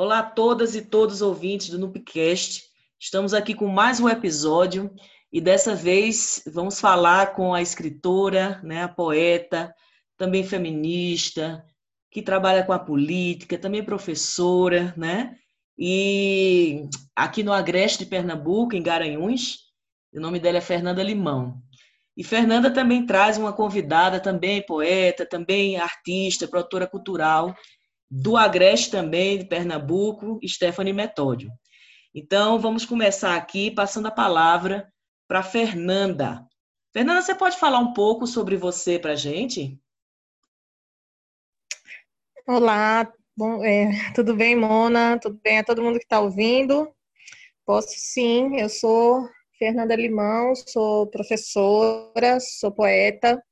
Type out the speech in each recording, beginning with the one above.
Olá a todas e todos ouvintes do Nupcast. Estamos aqui com mais um episódio e dessa vez vamos falar com a escritora, né, a poeta, também feminista, que trabalha com a política, também professora, né? E aqui no Agreste de Pernambuco, em Garanhuns, o nome dela é Fernanda Limão. E Fernanda também traz uma convidada, também poeta, também artista, produtora cultural, do Agreste também, de Pernambuco, Stephanie Metódio. Então, vamos começar aqui passando a palavra para Fernanda. Fernanda, você pode falar um pouco sobre você para a gente? Olá, bom, é, tudo bem, Mona? Tudo bem a todo mundo que está ouvindo? Posso sim, eu sou Fernanda Limão, sou professora, sou poeta,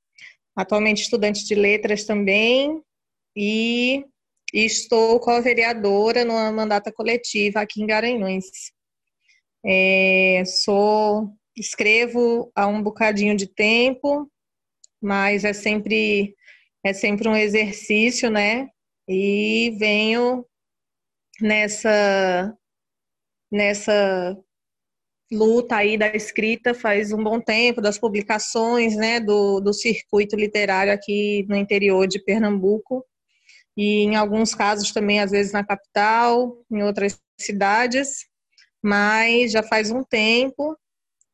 atualmente estudante de letras também, e, e estou co-vereadora numa mandata coletiva aqui em Garanhuns. É, sou, escrevo há um bocadinho de tempo, mas é sempre é sempre um exercício, né? e venho nessa nessa luta aí da escrita faz um bom tempo, das publicações, né, do, do circuito literário aqui no interior de Pernambuco e em alguns casos também às vezes na capital, em outras cidades, mas já faz um tempo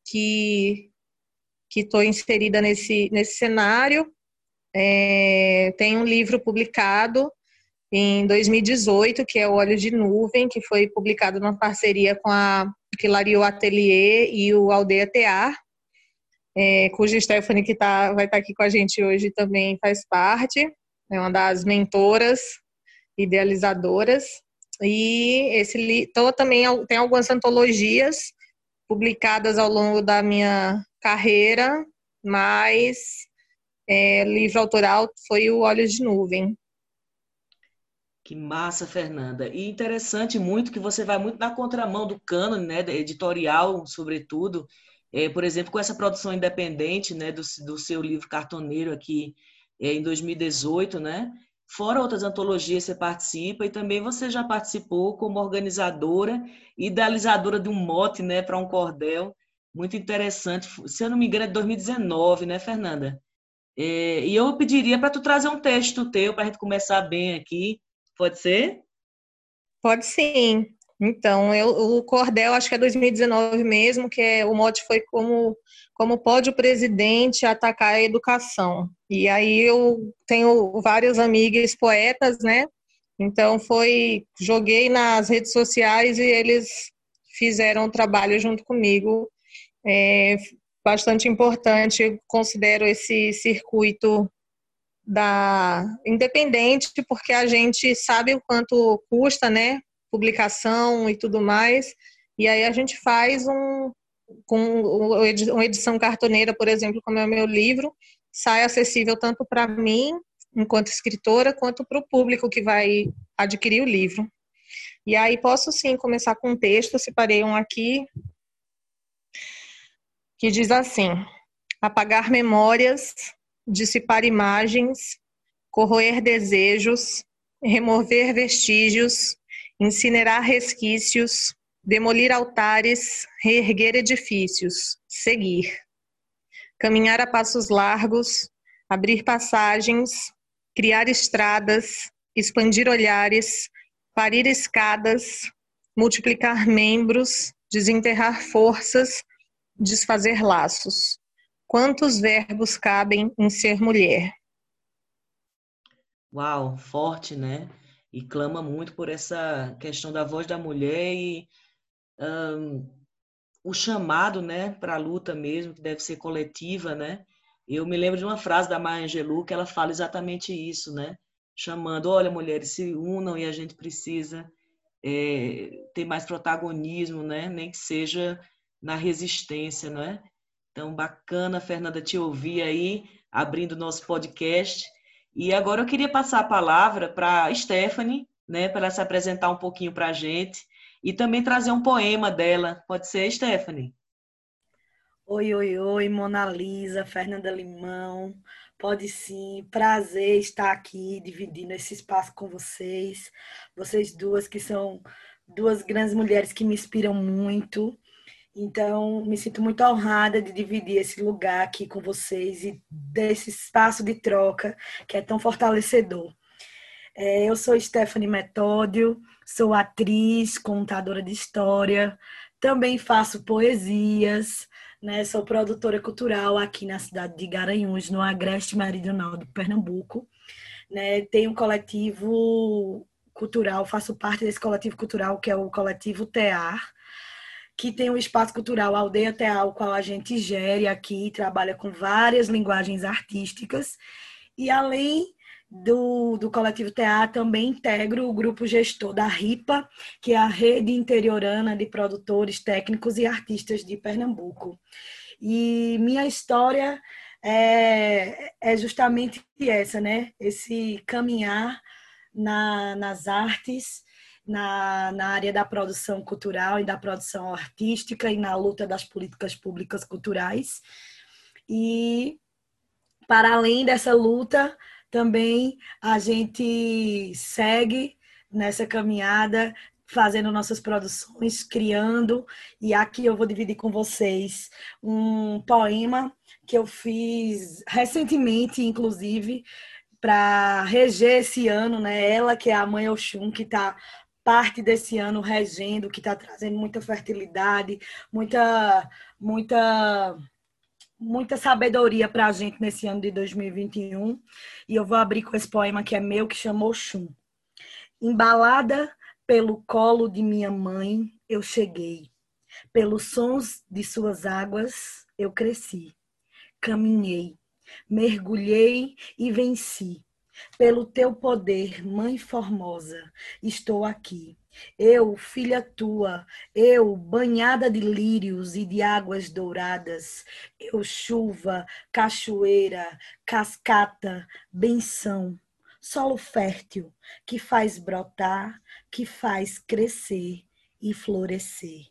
que que estou inserida nesse nesse cenário. É, tem um livro publicado em 2018, que é o Olho de Nuvem, que foi publicado numa parceria com a Quilario Atelier e o Aldeia Tear, é, cuja Stephanie, que tá, vai estar tá aqui com a gente hoje, também faz parte, é uma das mentoras, idealizadoras. E esse então, também tem algumas antologias publicadas ao longo da minha carreira, mas é, livro autoral foi o Olhos de Nuvem. Que massa, Fernanda. E interessante muito que você vai muito na contramão do cânone, né, editorial, sobretudo. É, por exemplo, com essa produção independente, né, do, do seu livro Cartoneiro aqui em 2018, né? Fora outras antologias você participa e também você já participou como organizadora e idealizadora de um mote, né, para um cordel muito interessante. Se eu não me engano, é de 2019, né, Fernanda? É, e eu pediria para tu trazer um texto teu para a gente começar bem aqui Pode ser? Pode sim. Então, eu, o Cordel, acho que é 2019 mesmo, que é, o mote foi como, como pode o presidente atacar a educação. E aí eu tenho várias amigas poetas, né? Então foi, joguei nas redes sociais e eles fizeram o trabalho junto comigo. É bastante importante, considero esse circuito da independente, porque a gente sabe o quanto custa, né? Publicação e tudo mais. E aí a gente faz um com uma edição cartoneira, por exemplo, como é o meu livro, sai acessível tanto para mim, enquanto escritora, quanto para o público que vai adquirir o livro. E aí posso sim começar com um texto, separei um aqui que diz assim: apagar memórias dissipar imagens, corroer desejos, remover vestígios, incinerar resquícios, demolir altares, reerguer edifícios, seguir. Caminhar a passos largos, abrir passagens, criar estradas, expandir olhares, parir escadas, multiplicar membros, desenterrar forças, desfazer laços. Quantos verbos cabem em ser mulher? Uau, forte, né? E clama muito por essa questão da voz da mulher e um, o chamado, né, para a luta mesmo, que deve ser coletiva, né? Eu me lembro de uma frase da Maya Angelou que ela fala exatamente isso, né? Chamando, olha, mulheres, se unam e a gente precisa é, ter mais protagonismo, né? Nem que seja na resistência, não é? Então, bacana, Fernanda, te ouvir aí, abrindo nosso podcast. E agora eu queria passar a palavra para Stephanie, né, para ela se apresentar um pouquinho para a gente e também trazer um poema dela. Pode ser, Stephanie? Oi, oi, oi, Mona Lisa, Fernanda Limão, Pode sim, prazer estar aqui dividindo esse espaço com vocês. Vocês duas que são duas grandes mulheres que me inspiram muito. Então, me sinto muito honrada de dividir esse lugar aqui com vocês e desse espaço de troca que é tão fortalecedor. É, eu sou Stephanie Metódio, sou atriz, contadora de história, também faço poesias, né? Sou produtora cultural aqui na cidade de Garanhuns, no Agreste Meridional de Pernambuco. Né? Tenho um coletivo cultural, faço parte desse coletivo cultural que é o coletivo TEAR, que tem um espaço cultural Aldeia Tear, o qual a gente gere aqui, trabalha com várias linguagens artísticas. E além do, do Coletivo Tear, também integro o grupo gestor da RIPA, que é a Rede Interiorana de Produtores Técnicos e Artistas de Pernambuco. E minha história é, é justamente essa, né? Esse caminhar na, nas artes, na, na área da produção cultural e da produção artística e na luta das políticas públicas culturais. E, para além dessa luta, também a gente segue nessa caminhada fazendo nossas produções, criando, e aqui eu vou dividir com vocês um poema que eu fiz recentemente, inclusive, para reger esse ano, né? Ela que é a mãe Oxum, que está parte desse ano regendo, que está trazendo muita fertilidade, muita, muita muita sabedoria para a gente nesse ano de 2021. E eu vou abrir com esse poema que é meu, que chamou Chum. Embalada pelo colo de minha mãe, eu cheguei. Pelos sons de suas águas, eu cresci. Caminhei, mergulhei e venci. Pelo teu poder, Mãe Formosa, estou aqui eu, filha tua, eu, banhada de lírios e de águas douradas, eu, chuva, cachoeira, cascata, benção, solo fértil que faz brotar, que faz crescer e florescer.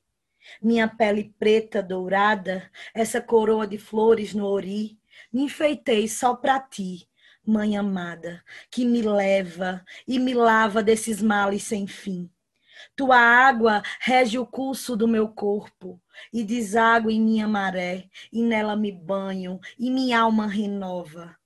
Minha pele preta dourada, essa coroa de flores no ori, me enfeitei só para ti, mãe amada, que me leva e me lava desses males sem fim tua água rege o curso do meu corpo e deságua em minha maré, e nela me banho, e minha alma renova.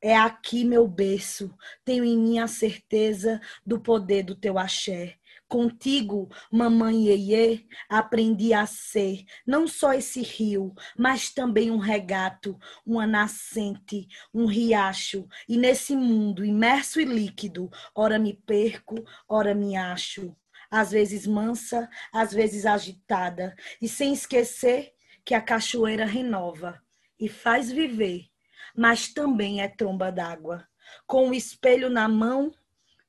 É aqui meu berço, tenho em mim a certeza do poder do teu axé. Contigo, mamãe Iê, aprendi a ser não só esse rio, mas também um regato, uma nascente, um riacho. E nesse mundo imerso e líquido, ora me perco, ora me acho às vezes mansa, às vezes agitada, e sem esquecer que a cachoeira renova e faz viver, mas também é tromba d'água. Com o espelho na mão,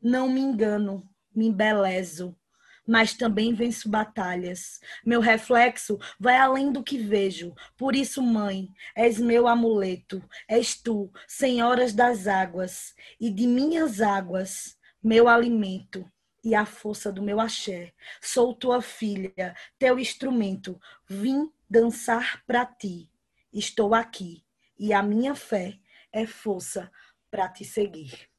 não me engano, me embelezo, mas também venço batalhas. Meu reflexo vai além do que vejo. Por isso, mãe, és meu amuleto, és tu, senhoras das águas, e de minhas águas, meu alimento e a força do meu axé. Sou tua filha, teu instrumento. Vim dançar para ti. Estou aqui e a minha fé é força para te seguir.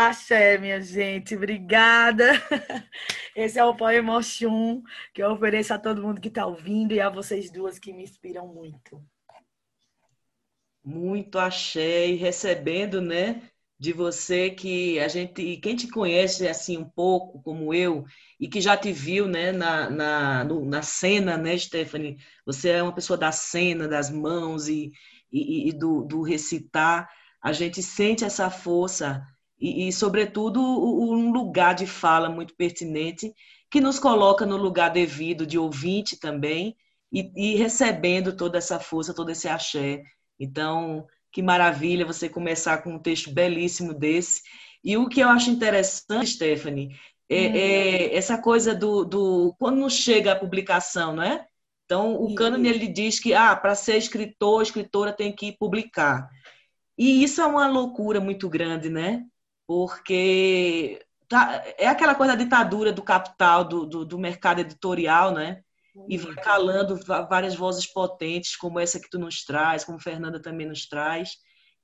Axé, minha gente, obrigada. Esse é o poema Oxum que eu ofereço a todo mundo que está ouvindo e a vocês duas que me inspiram muito. Muito axé e recebendo, né? de você que a gente, quem te conhece assim um pouco como eu e que já te viu, né, na, na, no, na cena, né, Stephanie? Você é uma pessoa da cena, das mãos e, e, e do, do, recitar. A gente sente essa força e, e sobretudo, um lugar de fala muito pertinente que nos coloca no lugar devido de ouvinte também e, e recebendo toda essa força, todo esse axé. Então, que maravilha você começar com um texto belíssimo desse. E o que eu acho interessante, Stephanie, é, hum. é essa coisa do, do, quando não chega a publicação, não é? Então, o cânone ele diz que ah, para ser escritor, escritora tem que publicar. E isso é uma loucura muito grande, né? Porque tá, é aquela coisa da ditadura do capital, do, do, do mercado editorial, né? e vai calando várias vozes potentes, como essa que tu nos traz, como Fernanda também nos traz.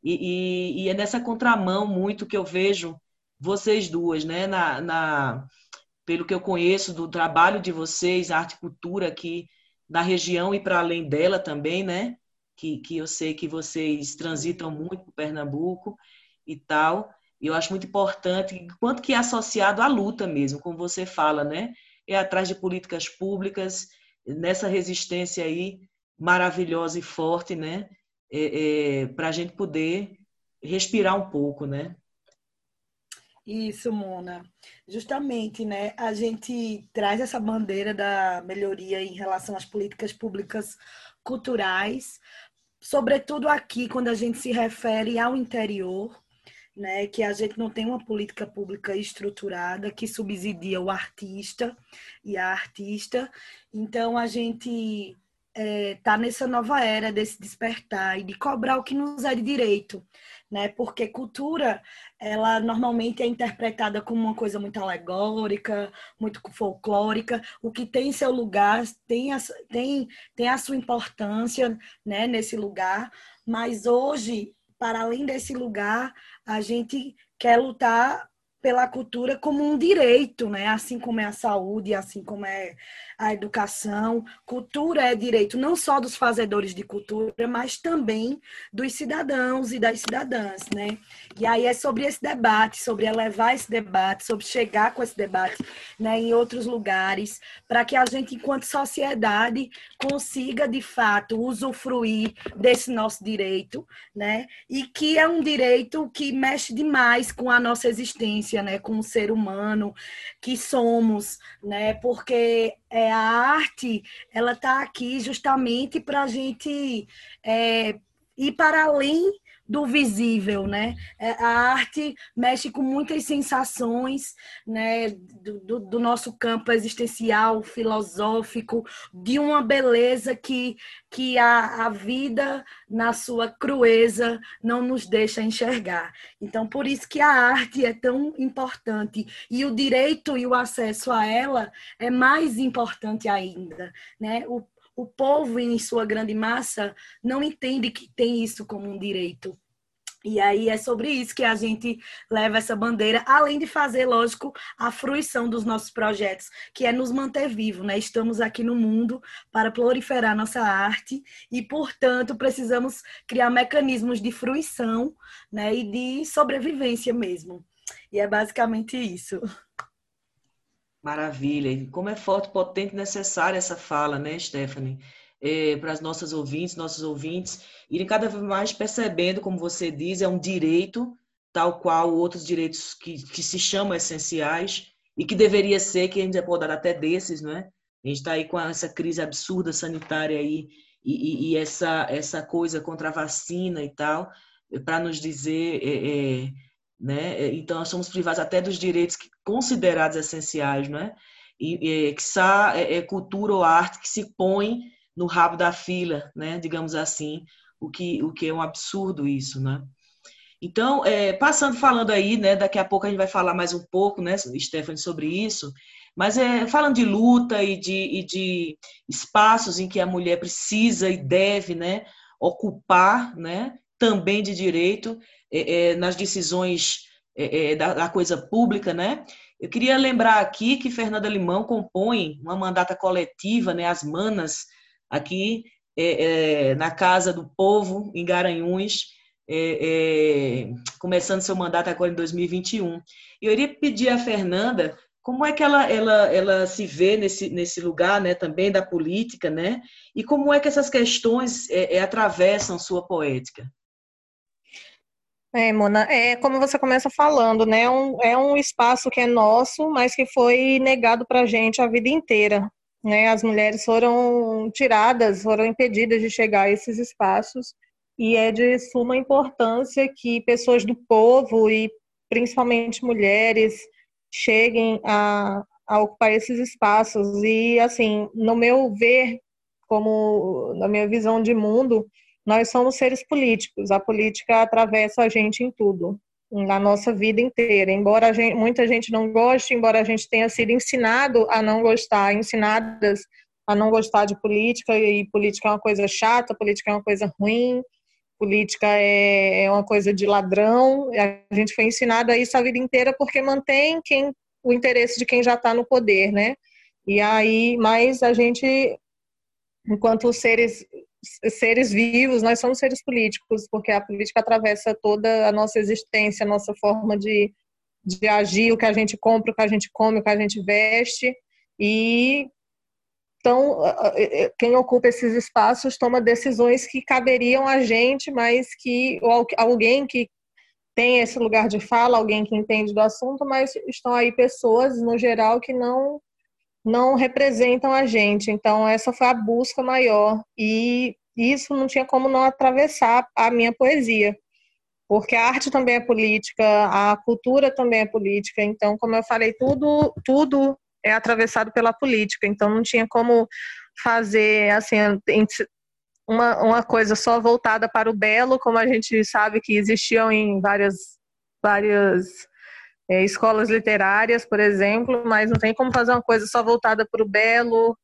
E, e, e, é nessa contramão muito que eu vejo vocês duas, né? Na, na, pelo que eu conheço do trabalho de vocês, arte e cultura aqui na região e para além dela também, né? Que, que eu sei que vocês transitam muito por Pernambuco e tal. E eu acho muito importante, quanto que é associado à luta mesmo, como você fala, né? É atrás de políticas públicas, nessa resistência aí maravilhosa e forte, né? É, é, para a gente poder respirar um pouco, né? Isso, Mona. Justamente, né? A gente traz essa bandeira da melhoria em relação às políticas públicas culturais, sobretudo aqui quando a gente se refere ao interior, né? Que a gente não tem uma política pública estruturada que subsidia o artista e a artista. Então a gente é, tá nessa nova era desse despertar e de cobrar o que nos é de direito, né? Porque cultura, ela normalmente é interpretada como uma coisa muito alegórica, muito folclórica, o que tem seu lugar, tem a, tem, tem a sua importância, né? Nesse lugar, mas hoje, para além desse lugar, a gente quer lutar pela cultura como um direito, né? Assim como é a saúde, assim como é a educação. Cultura é direito não só dos fazedores de cultura, mas também dos cidadãos e das cidadãs, né? E aí é sobre esse debate, sobre elevar esse debate, sobre chegar com esse debate, né, em outros lugares, para que a gente, enquanto sociedade, consiga de fato usufruir desse nosso direito, né? E que é um direito que mexe demais com a nossa existência né, com o ser humano que somos, né? Porque é, a arte ela está aqui justamente para a gente é, ir para além do visível, né? É, a arte mexe com muitas sensações, né? Do, do, do, nosso campo existencial, filosófico, de uma beleza que, que a, a vida, na sua crueza, não nos deixa enxergar. Então, por isso que a arte é tão importante e o direito e o acesso a ela é mais importante ainda, né? O, o povo, em sua grande massa, não entende que tem isso como um direito. E aí é sobre isso que a gente leva essa bandeira, além de fazer, lógico, a fruição dos nossos projetos, que é nos manter vivo, né? Estamos aqui no mundo para proliferar nossa arte e, portanto, precisamos criar mecanismos de fruição, né, e de sobrevivência mesmo. E é basicamente isso. Maravilha. E como é forte, potente e necessária essa fala, né, Stephanie? É, para as nossas ouvintes, nossos ouvintes, irem cada vez mais percebendo, como você diz, é um direito, tal qual outros direitos que, que se chamam essenciais, e que deveria ser, que a gente pode dar até desses, né? A gente está aí com essa crise absurda sanitária aí, e, e, e, essa, essa coisa contra a vacina e tal, para nos dizer é, é, né? É, então, nós somos privados até dos direitos considerados essenciais, né? E, e que é, é cultura ou arte que se põe no rabo da fila, né? Digamos assim, o que, o que é um absurdo isso, né? Então, é, passando falando aí, né? Daqui a pouco a gente vai falar mais um pouco, né, Stephanie, sobre isso. Mas é, falando de luta e de, e de espaços em que a mulher precisa e deve, né, ocupar, né, também de direito, é, é, nas decisões é, é, da, da, coisa pública, né? Eu queria lembrar aqui que Fernanda Limão compõe uma mandata coletiva, né, as Manas, aqui é, é, na Casa do Povo, em Garanhuns, começando seu mandato agora em 2021. Eu iria pedir a Fernanda como é que ela, ela, ela se vê nesse, nesse lugar né, também da política, né? E como é que essas questões atravessam sua poética? É, Mona, é como você começa falando, né? Um, é um espaço que é nosso, mas que foi negado para a gente a vida inteira. Né? As mulheres foram tiradas, foram impedidas de chegar a esses espaços, e é de suma importância que pessoas do povo e principalmente mulheres cheguem a, a ocupar esses espaços. E, assim, no meu ver, como na minha visão de mundo, nós somos seres políticos. A política atravessa a gente em tudo, na nossa vida inteira. Embora gente, muita gente não goste, embora a gente tenha sido ensinado a não gostar, ensinadas a não gostar de política, e política é uma coisa chata, política é uma coisa ruim, política é, é uma coisa de ladrão. A gente foi ensinado a isso a vida inteira porque mantém quem, o interesse de quem já está no poder, né? E aí, mas a gente, enquanto seres seres vivos, nós somos seres políticos, porque a política atravessa toda a nossa existência, a nossa forma de, de agir, o que a gente compra, o que a gente come, o que a gente veste. E então, quem ocupa esses espaços toma decisões que caberiam a gente, mas que alguém que tem esse lugar de fala, alguém que entende do assunto, mas estão aí pessoas, no geral, que não não representam a gente. Então, essa foi a busca maior. E isso não tinha como não atravessar a minha poesia. Porque a arte também é política, a cultura também é política. Então, como eu falei, tudo, tudo é atravessado pela política. Então, não tinha como fazer assim uma, uma coisa só voltada para o belo, como a gente sabe que existiam em várias várias é, escolas literárias, por exemplo, mas não tem como fazer uma coisa só voltada para o belo,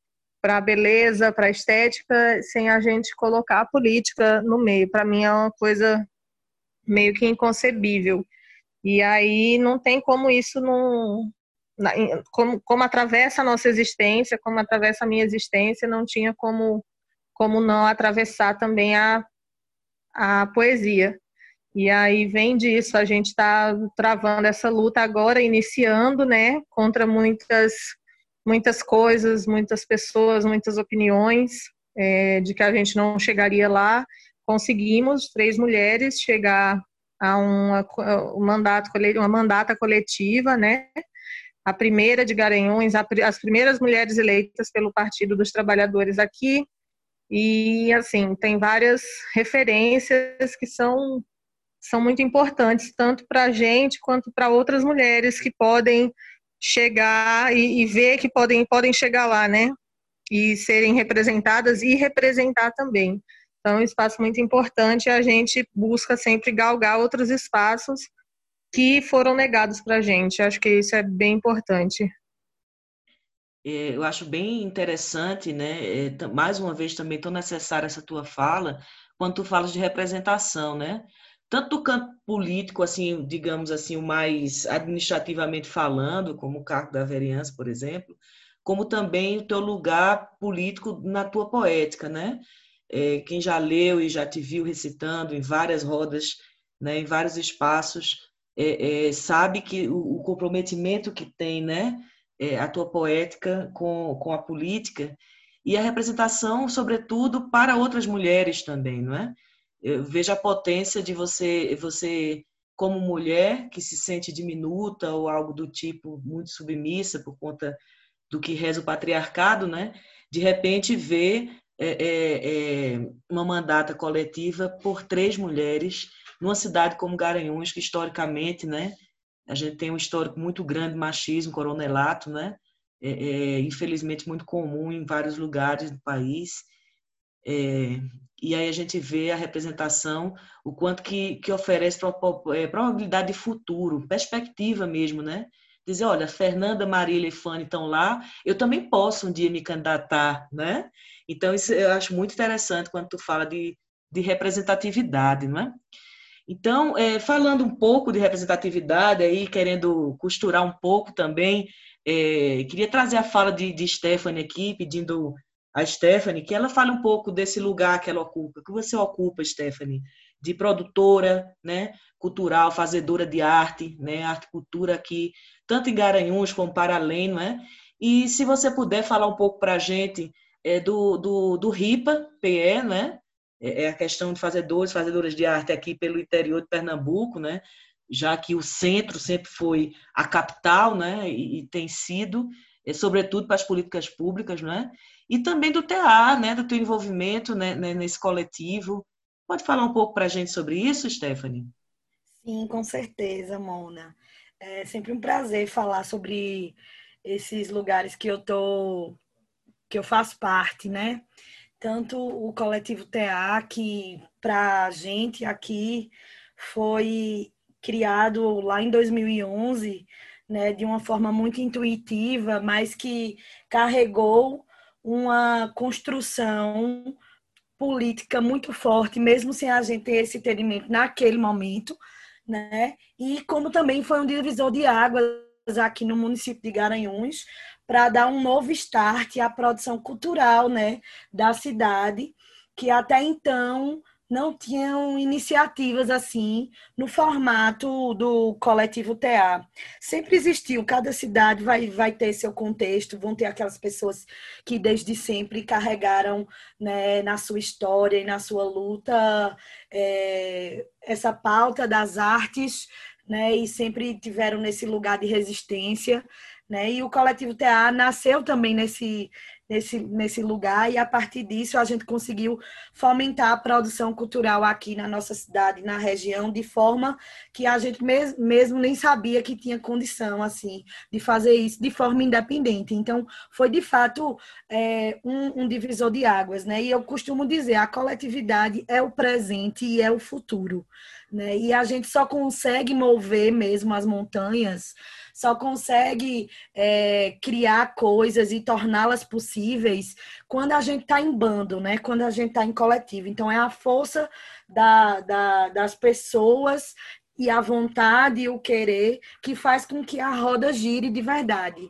para a beleza, para a estética, sem a gente colocar a política no meio. Para mim é uma coisa meio que inconcebível. E aí não tem como isso não. Como, como atravessa a nossa existência, como atravessa a minha existência, não tinha como, como não atravessar também a, a poesia. E aí vem disso, a gente está travando essa luta agora, iniciando, né, contra muitas, muitas coisas, muitas pessoas, muitas opiniões, é, de que a gente não chegaria lá. Conseguimos, três mulheres, chegar a uma, um mandato, uma mandata coletiva, né, a primeira de Garanhuns, as primeiras mulheres eleitas pelo Partido dos Trabalhadores aqui, e assim, tem várias referências que são são muito importantes, tanto para a gente quanto para outras mulheres que podem chegar e, e, ver que podem, podem chegar lá, né? E serem representadas e representar também. Então, é um espaço muito importante a gente busca sempre galgar outros espaços que foram negados para a gente. Acho que isso é bem importante. É, eu acho bem interessante, né? É, mais uma vez também tão necessária essa tua fala, quando tu falas de representação, né? Tanto do campo político, assim, digamos assim, o mais administrativamente falando, como o cargo da vereança, por exemplo, como também o teu lugar político na tua poética, né? É, quem já leu e já te viu recitando em várias rodas, né, em vários espaços, é, é, sabe que o, o, comprometimento que tem, né, é, a tua poética com, com a política e a representação, sobretudo, para outras mulheres também, não é? Eu vejo a potência de você, você como mulher que se sente diminuta ou algo do tipo muito submissa por conta do que reza o patriarcado, né? De repente ver é, é, é, uma mandata coletiva por três mulheres numa cidade como Garanhuns, que historicamente, né? A gente tem um histórico muito grande de machismo, coronelato, né? É, é, infelizmente muito comum em vários lugares do país. É, e aí a gente vê a representação, o quanto que, que oferece é, probabilidade de futuro, perspectiva mesmo, né? Dizer, olha, Fernanda, Marília e Fanny estão lá, eu também posso um dia me candidatar, né? Então, isso eu acho muito interessante quando tu fala de, de representatividade, não é? Então, é, falando um pouco de representatividade, aí querendo costurar um pouco também, é, queria trazer a fala de, de Stephanie aqui, pedindo a Stephanie, que ela fale um pouco desse lugar que ela ocupa, que você ocupa, Stephanie, de produtora, né, cultural, fazedora de arte, né, arte cultura aqui, tanto em Garanhuns como para além, não é? E se você puder falar um pouco para a gente é, do, do, do RIPA, PE, né? É, é a questão de fazedores, fazedoras de arte aqui pelo interior de Pernambuco, né? Já que o centro sempre foi a capital, né? E, e tem sido, é, sobretudo para as políticas públicas, né? E também do TA, né, do teu envolvimento né, né, nesse coletivo. Pode falar um pouco para a gente sobre isso, Stephanie? Sim, com certeza, Mona. É sempre um prazer falar sobre esses lugares que eu tô, que eu faço parte, né? Tanto o coletivo TA, que para a gente aqui foi criado lá em 2011, né, de uma forma muito intuitiva, mas que carregou uma construção política muito forte, mesmo sem a gente ter esse entendimento naquele momento, né? E como também foi um divisor de águas aqui no município de Garanhuns, para dar um novo start à produção cultural, né, da cidade, que até então não tinham iniciativas assim no formato do coletivo TA. Sempre existiu, cada cidade vai, vai ter seu contexto, vão ter aquelas pessoas que desde sempre carregaram né, na sua história e na sua luta é, essa pauta das artes, né, e sempre tiveram nesse lugar de resistência. Né? E o coletivo TA nasceu também nesse, nesse, nesse lugar, e a partir disso a gente conseguiu fomentar a produção cultural aqui na nossa cidade, na região, de forma que a gente mesmo, mesmo nem sabia que tinha condição assim de fazer isso de forma independente. Então, foi de fato é, um, um divisor de águas, né? E eu costumo dizer, a coletividade é o presente e é o futuro. Né? E a gente só consegue mover mesmo as montanhas só consegue é, criar coisas e torná-las possíveis quando a gente está em bando, né? Quando a gente está em coletivo. Então é a força da, da, das pessoas e a vontade e o querer que faz com que a roda gire de verdade.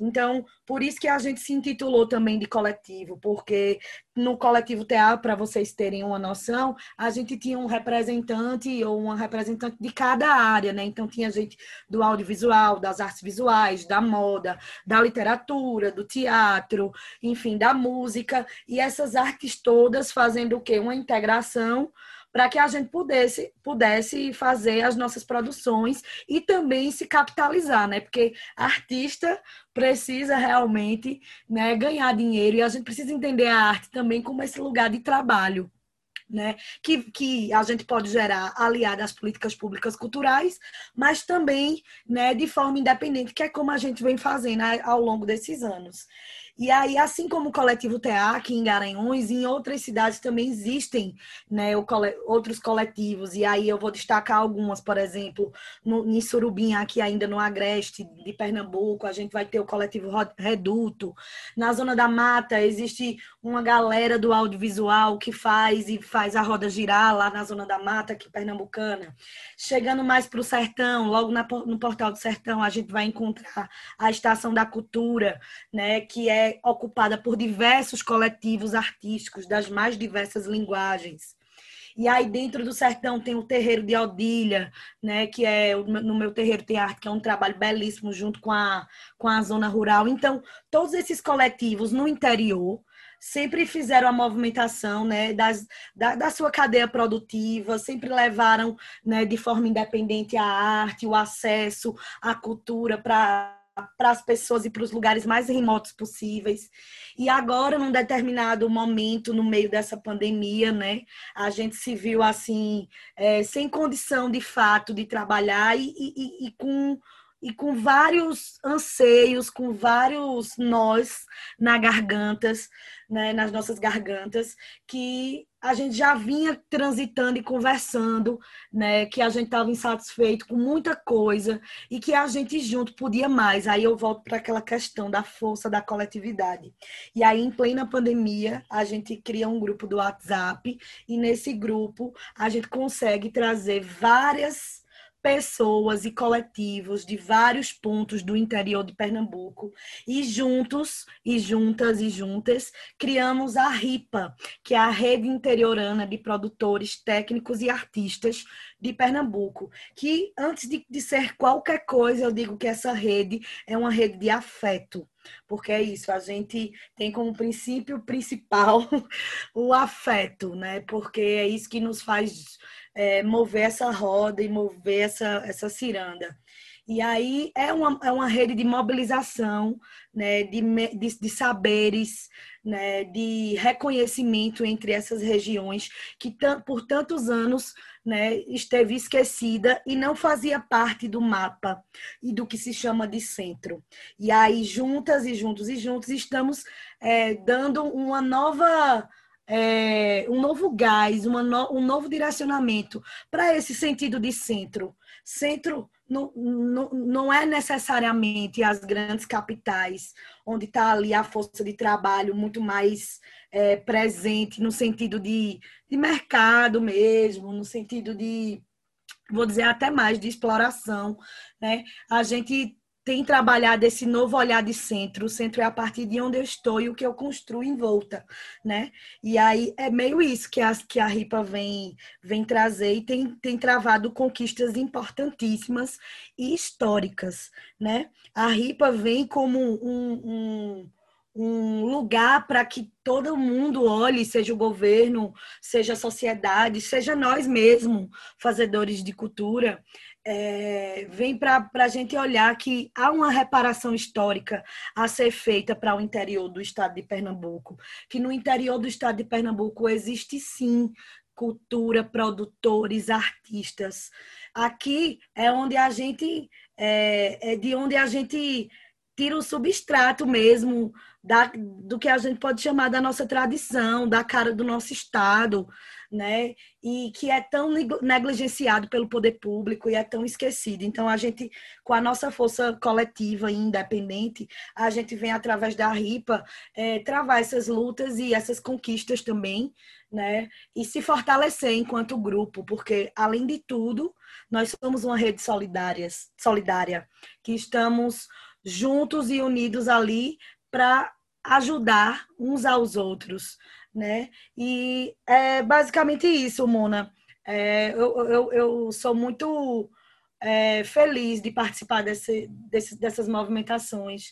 Então, por isso que a gente se intitulou também de coletivo, porque no coletivo TA, para vocês terem uma noção, a gente tinha um representante ou uma representante de cada área, né? Então tinha gente do audiovisual, das artes visuais, da moda, da literatura, do teatro, enfim, da música, e essas artes todas fazendo o quê? Uma integração para que a gente pudesse, pudesse fazer as nossas produções e também se capitalizar, né? Porque artista precisa realmente né, ganhar dinheiro e a gente precisa entender a arte também como esse lugar de trabalho. Né, que, que a gente pode gerar aliada às políticas públicas culturais, mas também né, de forma independente, que é como a gente vem fazendo ao longo desses anos. E aí, assim como o coletivo TA aqui em Garanhuns, em outras cidades também existem né, outros coletivos. E aí eu vou destacar algumas, por exemplo, no, em Surubim, aqui ainda no Agreste de Pernambuco, a gente vai ter o coletivo Reduto. Na Zona da Mata existe uma galera do audiovisual que faz e faz a roda girar lá na Zona da Mata, aqui pernambucana. Chegando mais para o sertão, logo na, no Portal do Sertão, a gente vai encontrar a Estação da Cultura, né, que é ocupada por diversos coletivos artísticos das mais diversas linguagens. E aí dentro do sertão tem o terreiro de Odilha, né, que é no meu terreiro tem arte, que é um trabalho belíssimo junto com a com a zona rural. Então, todos esses coletivos no interior sempre fizeram a movimentação né, das, da, da sua cadeia produtiva, sempre levaram né, de forma independente a arte, o acesso à cultura para para as pessoas e para os lugares mais remotos possíveis. E agora, num determinado momento, no meio dessa pandemia, né, a gente se viu assim, é, sem condição de fato de trabalhar e, e, e com e com vários anseios, com vários nós na gargantas, né, nas nossas gargantas, que a gente já vinha transitando e conversando, né, que a gente estava insatisfeito com muita coisa e que a gente junto podia mais. Aí eu volto para aquela questão da força da coletividade. E aí em plena pandemia, a gente cria um grupo do WhatsApp e nesse grupo a gente consegue trazer várias pessoas e coletivos de vários pontos do interior de Pernambuco e juntos e juntas e juntas criamos a RIPA, que é a Rede Interiorana de Produtores Técnicos e Artistas de Pernambuco, que antes de, de ser qualquer coisa, eu digo que essa rede é uma rede de afeto porque é isso, a gente tem como princípio principal o afeto, né? Porque é isso que nos faz é, mover essa roda e mover essa, essa ciranda. E aí é uma, é uma rede de mobilização, né, de, de, de saberes, né, de reconhecimento entre essas regiões que por tantos anos né, esteve esquecida e não fazia parte do mapa e do que se chama de centro. E aí, juntas e juntos e juntos, estamos é, dando uma nova é, um novo gás, no, um novo direcionamento para esse sentido de centro. Centro não, não, não é necessariamente as grandes capitais, onde está ali a força de trabalho muito mais é, presente, no sentido de, de mercado mesmo, no sentido de, vou dizer até mais, de exploração. Né? A gente tem trabalhado esse novo olhar de centro. O centro é a partir de onde eu estou e o que eu construo em volta, né? E aí é meio isso que a, que a RIPA vem, vem trazer e tem, tem travado conquistas importantíssimas e históricas, né? A RIPA vem como um, um um lugar para que todo mundo olhe, seja o governo, seja a sociedade, seja nós mesmos, fazedores de cultura, é, vem para a gente olhar que há uma reparação histórica a ser feita para o interior do estado de Pernambuco, que no interior do estado de Pernambuco existe sim cultura, produtores, artistas. Aqui é onde a gente é, é de onde a gente tira o substrato mesmo da, do que a gente pode chamar da nossa tradição, da cara do nosso Estado, né? E que é tão negligenciado pelo poder público e é tão esquecido. Então, a gente, com a nossa força coletiva e independente, a gente vem, através da RIPA, é, travar essas lutas e essas conquistas também, né? E se fortalecer enquanto grupo, porque, além de tudo, nós somos uma rede solidária, solidária que estamos juntos e unidos ali para ajudar uns aos outros, né? E é basicamente isso, Mona. É, eu, eu, eu sou muito é, feliz de participar desse, desse, dessas movimentações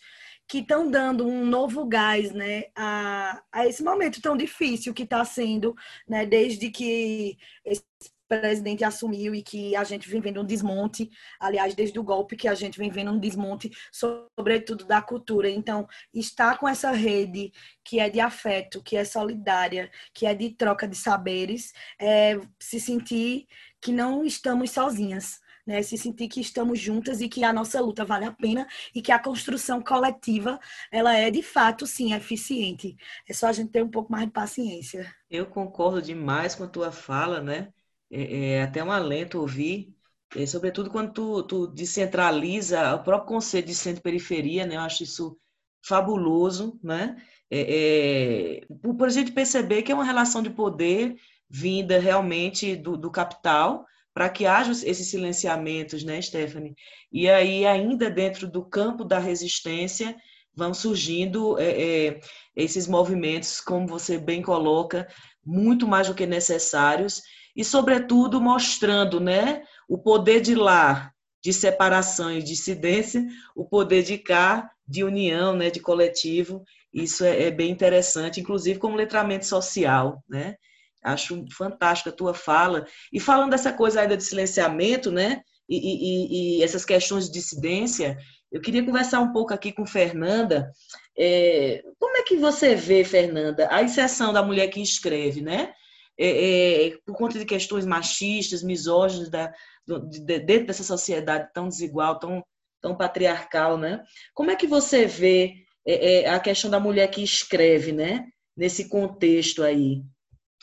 que estão dando um novo gás né, a, a esse momento tão difícil que está sendo, né, desde que esse presidente assumiu e que a gente vem vendo um desmonte, aliás, desde o golpe que a gente vem vendo um desmonte, sobretudo da cultura. Então, estar com essa rede que é de afeto, que é solidária, que é de troca de saberes, é se sentir que não estamos sozinhas. Né, se sentir que estamos juntas e que a nossa luta vale a pena e que a construção coletiva ela é de fato sim eficiente. É só a gente ter um pouco mais de paciência. Eu concordo demais com a tua fala, né? É, é até um alento ouvir, é, sobretudo quando tu, tu descentraliza o próprio conceito de centro-periferia, né? Eu acho isso fabuloso, né? É, é, por a gente perceber que é uma relação de poder vinda realmente do, do capital para que haja esses silenciamentos, né, Stephanie? E aí, ainda dentro do campo da resistência, vão surgindo é, é, esses movimentos, como você bem coloca, muito mais do que necessários, e, sobretudo, mostrando né, o poder de lá, de separação e dissidência, o poder de cá, de união, né, de coletivo. Isso é, é bem interessante, inclusive como letramento social. Né? Acho fantástica a tua fala. E falando dessa coisa ainda de silenciamento, né? E, e, e, essas questões de dissidência, eu queria conversar um pouco aqui com Fernanda. É, como é que você vê, Fernanda, a inserção da mulher que escreve, né? É, é, por conta de questões machistas, misóginas, da, de, dentro dessa sociedade tão desigual, tão, tão patriarcal, né? Como é que você vê é, é a questão da mulher que escreve, né? Nesse contexto aí.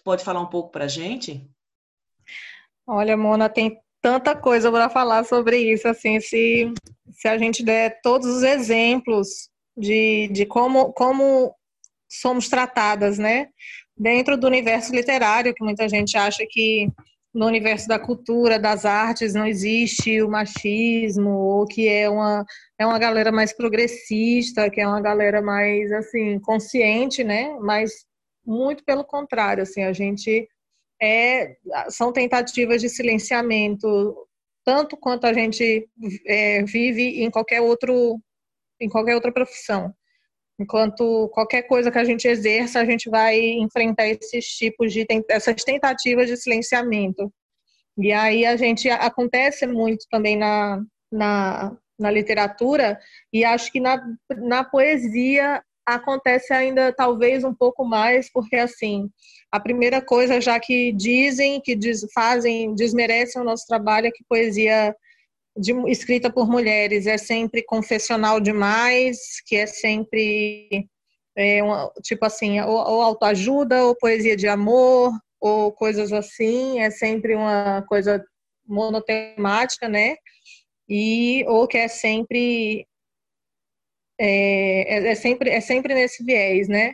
Pode falar um pouco para a gente? Olha, Mona, tem tanta coisa para falar sobre isso, assim, se, se a gente der todos os exemplos de, de como, como somos tratadas, né? Dentro do universo literário, que muita gente acha que no universo da cultura, das artes, não existe o machismo, ou que é uma, é uma galera mais progressista, que é uma galera mais, assim, consciente, né? Mas muito pelo contrário, assim, a gente é, são tentativas de silenciamento, tanto quanto a gente é, vive em qualquer outro, em qualquer outra profissão. Enquanto qualquer coisa que a gente exerça, a gente vai enfrentar esses tipos de essas tentativas de silenciamento. E aí a gente acontece muito também na, na, na literatura e acho que na, na poesia acontece ainda talvez um pouco mais, porque assim, a primeira coisa já que dizem, que diz, fazem, desmerecem o nosso trabalho é que poesia de, escrita por mulheres é sempre confessional demais, que é sempre é, uma, tipo assim, ou, ou autoajuda, ou poesia de amor, ou coisas assim, é sempre uma coisa monotemática, né? e ou que é sempre é, é, é sempre é sempre nesse viés, né?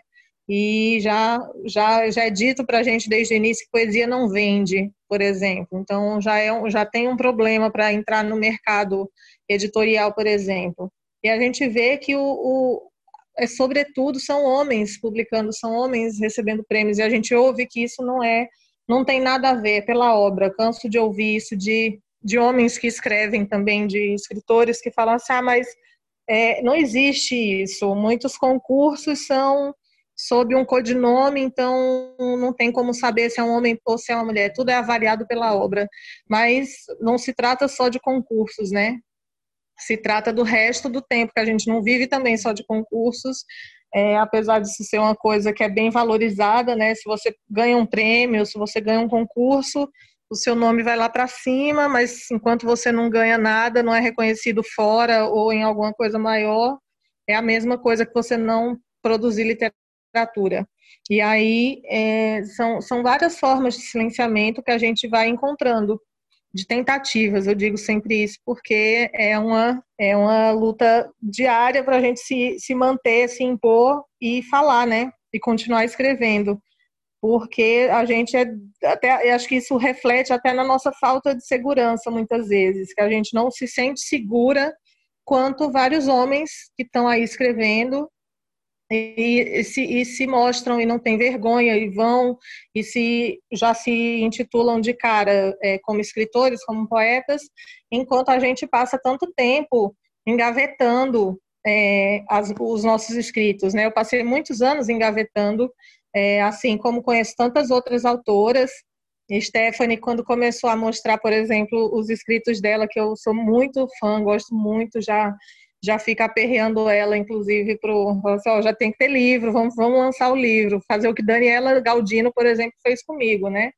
E já já já é dito para a gente desde o início que poesia não vende, por exemplo. Então já é já tem um problema para entrar no mercado editorial, por exemplo. E a gente vê que o, o é sobretudo são homens publicando, são homens recebendo prêmios e a gente ouve que isso não é não tem nada a ver pela obra. Canso de ouvir isso de de homens que escrevem também, de escritores que falam assim, ah, mas é, não existe isso. Muitos concursos são sob um codinome, então não tem como saber se é um homem ou se é uma mulher. Tudo é avaliado pela obra. Mas não se trata só de concursos, né? Se trata do resto do tempo, que a gente não vive também só de concursos, é, apesar de ser uma coisa que é bem valorizada, né? Se você ganha um prêmio, se você ganha um concurso, o seu nome vai lá para cima, mas enquanto você não ganha nada, não é reconhecido fora ou em alguma coisa maior, é a mesma coisa que você não produzir literatura. E aí é, são, são várias formas de silenciamento que a gente vai encontrando, de tentativas, eu digo sempre isso, porque é uma, é uma luta diária para a gente se, se manter, se impor e falar, né? E continuar escrevendo porque a gente é até acho que isso reflete até na nossa falta de segurança muitas vezes, que a gente não se sente segura quanto vários homens que estão aí escrevendo e, e, se, e se mostram e não têm vergonha e vão e se já se intitulam de cara é, como escritores, como poetas, enquanto a gente passa tanto tempo engavetando é, as, os nossos escritos, né? Eu passei muitos anos engavetando é, assim como conheço tantas outras autoras. Stephanie, quando começou a mostrar, por exemplo, os escritos dela, que eu sou muito fã, gosto muito, já já fica aperreando ela, inclusive, para assim, já tem que ter livro, vamos, vamos lançar o livro, fazer o que Daniela Galdino, por exemplo, fez comigo, né?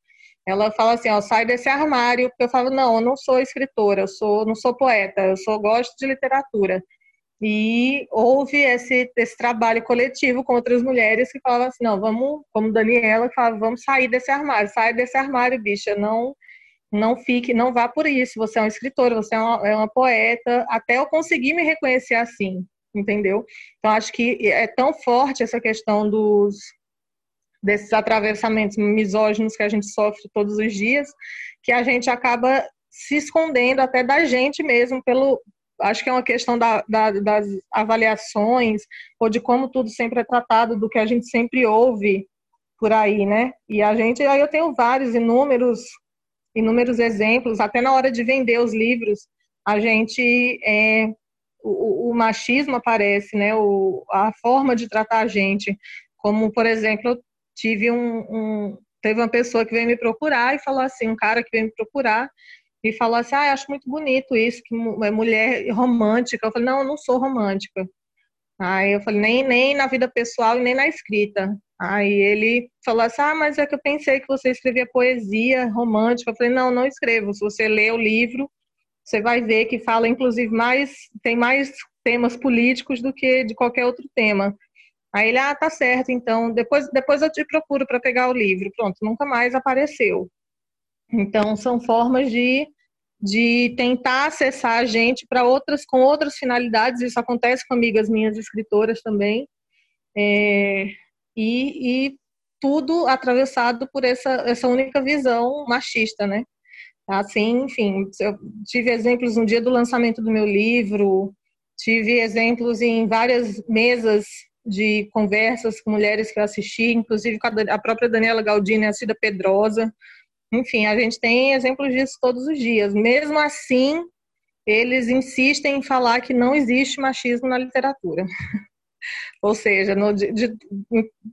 Ela fala assim, ó, sai desse armário, porque eu falo, não, eu não sou escritora, eu sou, não sou poeta, eu sou gosto de literatura. E houve esse, esse trabalho coletivo com outras mulheres que falavam assim, não, vamos, como Daniela, que falava, vamos sair desse armário, sai desse armário, bicha, não não fique, não vá por isso, você é um escritor, você é uma, é uma poeta, até eu conseguir me reconhecer assim, entendeu? Então, acho que é tão forte essa questão dos desses atravessamentos misóginos que a gente sofre todos os dias, que a gente acaba se escondendo até da gente mesmo pelo, acho que é uma questão da, da, das avaliações ou de como tudo sempre é tratado, do que a gente sempre ouve por aí, né? E a gente, aí eu tenho vários, inúmeros, inúmeros exemplos, até na hora de vender os livros, a gente, é, o, o, machismo aparece, né? O, a forma de tratar a gente, como, por exemplo, eu tive um, um teve uma pessoa que veio me procurar e falou assim, um cara que veio me procurar e falou assim: Ah, acho muito bonito isso, que é mulher romântica. Eu falei: Não, eu não sou romântica. Aí eu falei: Nem, nem na vida pessoal e nem na escrita. Aí ele falou assim: Ah, mas é que eu pensei que você escrevia poesia romântica. Eu falei: Não, não escrevo. Se você ler o livro, você vai ver que fala, inclusive, mais tem mais temas políticos do que de qualquer outro tema. Aí ele, ah, tá certo, então depois, depois eu te procuro para pegar o livro. Pronto, nunca mais apareceu. Então, são formas de, de tentar acessar a gente para outras, com outras finalidades. Isso acontece com amigas minhas escritoras também. É, e, e, tudo atravessado por essa, essa única visão machista, né? Assim, enfim, eu tive exemplos no dia do lançamento do meu livro, tive exemplos em várias mesas de conversas com mulheres que eu assisti, inclusive com a, própria Daniela Galdini e a Cida Pedrosa, enfim, a gente tem exemplos disso todos os dias. Mesmo assim, eles insistem em falar que não existe machismo na literatura. Ou seja, no, de, de,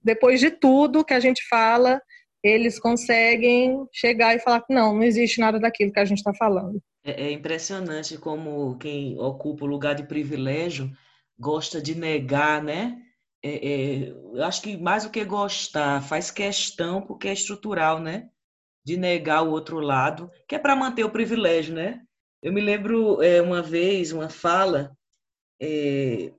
depois de tudo que a gente fala, eles conseguem chegar e falar que não, não existe nada daquilo que a gente está falando. É, é impressionante como quem ocupa o lugar de privilégio gosta de negar, né? É, é, eu acho que mais do que gostar, faz questão porque é estrutural, né? De negar o outro lado, que é para manter o privilégio, né? Eu me lembro é, uma vez, uma fala é,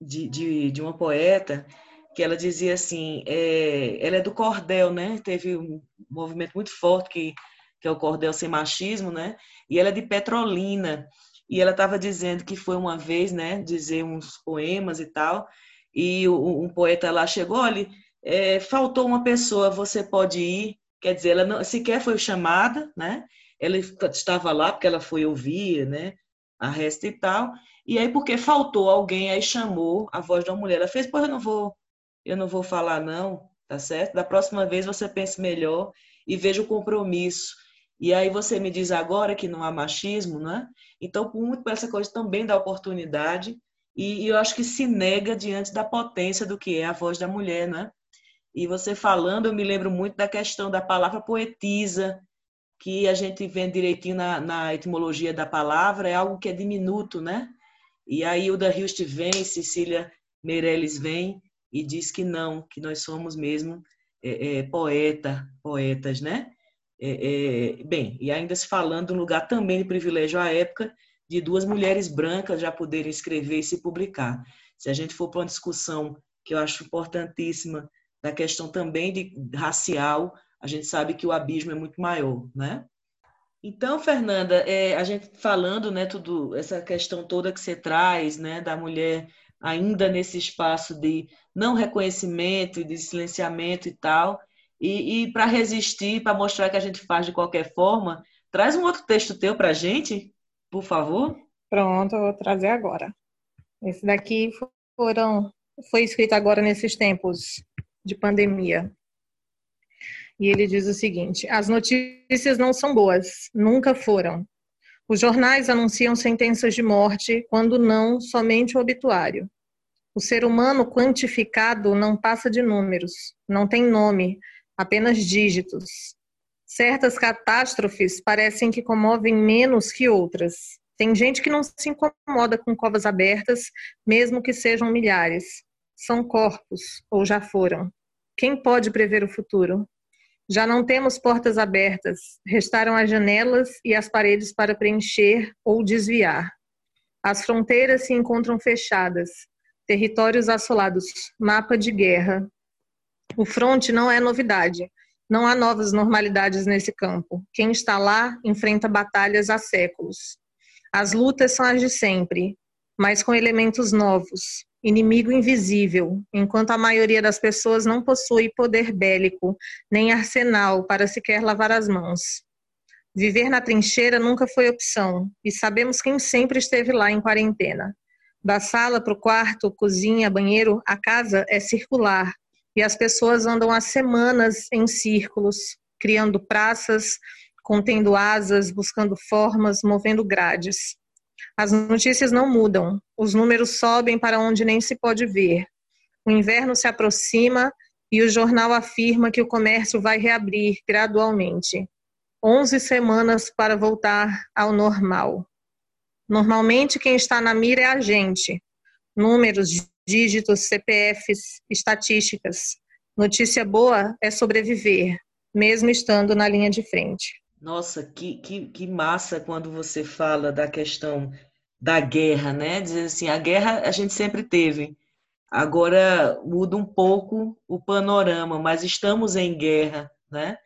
de, de, de, uma poeta que ela dizia assim, é, ela é do cordel, né? Teve um movimento muito forte que, que é o cordel sem machismo, né? E ela é de Petrolina. e ela estava dizendo que foi uma vez, né, dizer uns poemas e tal, e um poeta lá chegou, olha, é, faltou uma pessoa, você pode ir, quer dizer, ela não, sequer foi chamada, né, ela estava lá porque ela foi ouvir, né, a resta e tal, e aí porque faltou alguém, aí chamou a voz da mulher, ela fez, pois eu não vou, eu não vou falar não, tá certo? Da próxima vez você pense melhor e veja o compromisso. E aí você me diz agora que não há machismo, né? Então, muito por essa coisa também da oportunidade, e, e, eu acho que se nega diante da potência do que é a voz da mulher, né? E você falando, eu me lembro muito da questão da palavra poetisa, que a gente vê direitinho na, na etimologia da palavra, é algo que é diminuto, né? E aí o da Hilst vem, Cecília Meirelles vem e diz que não, que nós somos mesmo é, é, poeta, poetas, né? É, é, bem, e ainda se falando um lugar também de privilégio à época de duas mulheres brancas já poderem escrever e se publicar. Se a gente for para uma discussão que eu acho importantíssima da questão também de racial, a gente sabe que o abismo é muito maior, né? Então, Fernanda, é, a gente falando, né, tudo essa questão toda que você traz, né, da mulher ainda nesse espaço de não reconhecimento, de silenciamento e tal, e, e para resistir, para mostrar que a gente faz de qualquer forma, traz um outro texto teu para a gente, por favor. Pronto, eu vou trazer agora. Esse daqui foram, foi escrito agora nesses tempos de pandemia. E ele diz o seguinte: as notícias não são boas, nunca foram. Os jornais anunciam sentenças de morte, quando não, somente o obituário. O ser humano quantificado não passa de números, não tem nome, apenas dígitos. Certas catástrofes parecem que comovem menos que outras. Tem gente que não se incomoda com covas abertas, mesmo que sejam milhares. São corpos, ou já foram. Quem pode prever o futuro? Já não temos portas abertas, restaram as janelas e as paredes para preencher ou desviar. As fronteiras se encontram fechadas, territórios assolados, mapa de guerra. O fronte não é novidade, não há novas normalidades nesse campo. Quem está lá enfrenta batalhas há séculos. As lutas são as de sempre, mas com elementos novos, inimigo invisível, enquanto a maioria das pessoas não possui poder bélico, nem arsenal para sequer lavar as mãos. Viver na trincheira nunca foi opção, e sabemos quem sempre esteve lá em quarentena. Da sala para o quarto, cozinha, banheiro, a casa é circular, e as pessoas andam há semanas em círculos, criando praças, contendo asas, buscando formas, movendo grades. As notícias não mudam, os números sobem para onde nem se pode ver. O inverno se aproxima e o jornal afirma que o comércio vai reabrir gradualmente. 11 semanas para voltar ao normal. Normalmente, quem está na mira é a gente. Números, dígitos, CPFs, estatísticas. Notícia boa é sobreviver, mesmo estando na linha de frente. Nossa, que, que, que massa quando você fala da questão da guerra, né? Dizer assim, a guerra a gente sempre teve. Agora muda um pouco o panorama, mas estamos em guerra, né?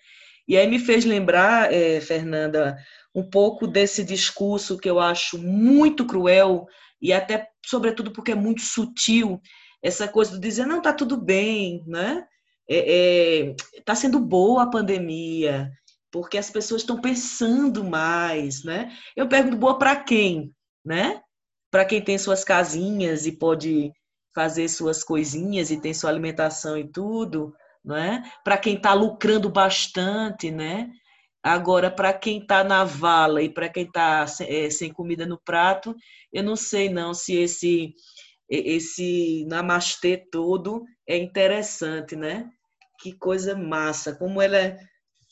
E aí me fez lembrar, é, Fernanda, um pouco desse discurso que eu acho muito cruel e até, sobretudo, porque é muito sutil, essa coisa de dizer, não, tá tudo bem, né? É, é, tá sendo boa a pandemia, porque as pessoas estão pensando mais, né? Eu pergunto, boa para quem? né? Para quem tem suas casinhas e pode fazer suas coisinhas e tem sua alimentação e tudo, não é? Para quem está lucrando bastante, né? Agora, para quem está na vala e para quem está é, sem comida no prato, eu não sei não se esse esse namastê todo é interessante, né? Que coisa massa, como ela é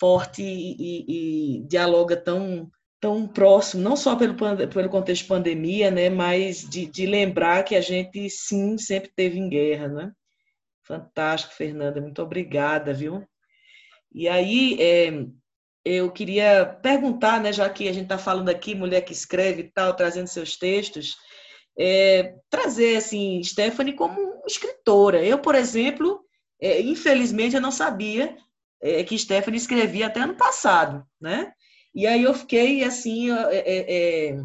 forte e, e, dialoga tão tão próximo, não só pelo, pelo contexto de pandemia, né, mas de, de lembrar que a gente, sim, sempre teve em guerra, né? Fantástico, Fernanda, muito obrigada, viu? E aí, é, eu queria perguntar, né, já que a gente está falando aqui, mulher que escreve e tal, trazendo seus textos, é, trazer, assim, Stephanie como escritora. Eu, por exemplo, é, infelizmente, eu não sabia é, que Stephanie escrevia até ano passado, né? E aí eu fiquei assim, é, é,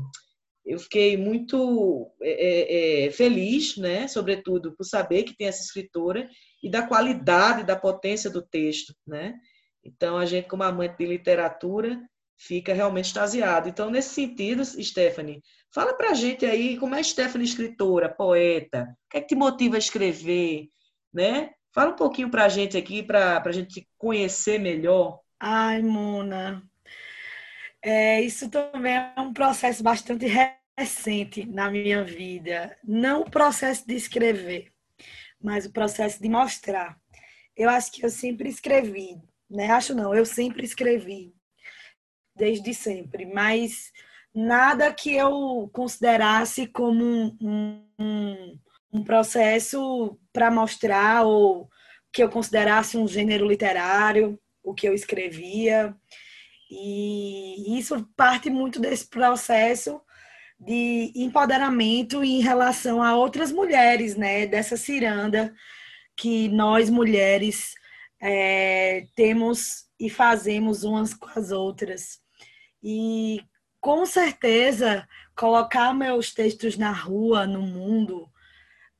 eu fiquei muito é, é, é, feliz, né, sobretudo, por saber que tem essa escritora e da qualidade, da potência do texto, né? Então, a gente, como amante de literatura, fica realmente extasiado. Então, nesse sentido, Stephanie, fala para a gente aí como é Stephanie escritora, poeta, o que é que te motiva a escrever, né? Fala um pouquinho para a gente aqui, para a gente conhecer melhor. Ai, Mona, é, isso também é um processo bastante recente na minha vida. Não o processo de escrever, mas o processo de mostrar. Eu acho que eu sempre escrevi, né? Acho não, eu sempre escrevi, desde sempre, mas nada que eu considerasse como um, um, um processo para mostrar ou que eu considerasse um gênero literário, o que eu escrevia. E isso parte muito desse processo de empoderamento em relação a outras mulheres, né? Dessa ciranda que nós mulheres é, temos e fazemos umas com as outras. E com certeza colocar meus textos na rua, no mundo,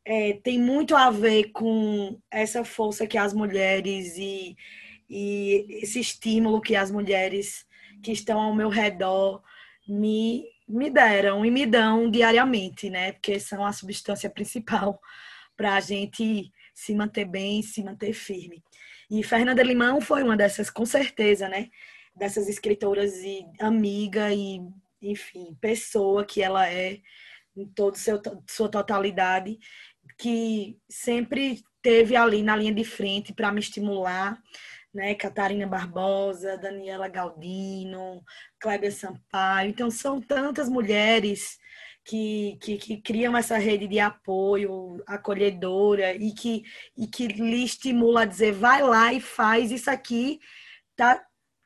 é, tem muito a ver com essa força que as mulheres e e esse estímulo que as mulheres que estão ao meu redor me, me deram e me dão diariamente, né? Porque são a substância principal para a gente se manter bem, se manter firme. E Fernanda Limão foi uma dessas, com certeza, né? Dessas escritoras e amiga e, enfim, pessoa que ela é em toda sua totalidade, que sempre teve ali na linha de frente para me estimular, né? Catarina Barbosa, Daniela Galdino, Cléber Sampaio. Então, são tantas mulheres que, que, que, criam essa rede de apoio acolhedora e que, e que lhe estimula a dizer vai lá e faz isso aqui, tá?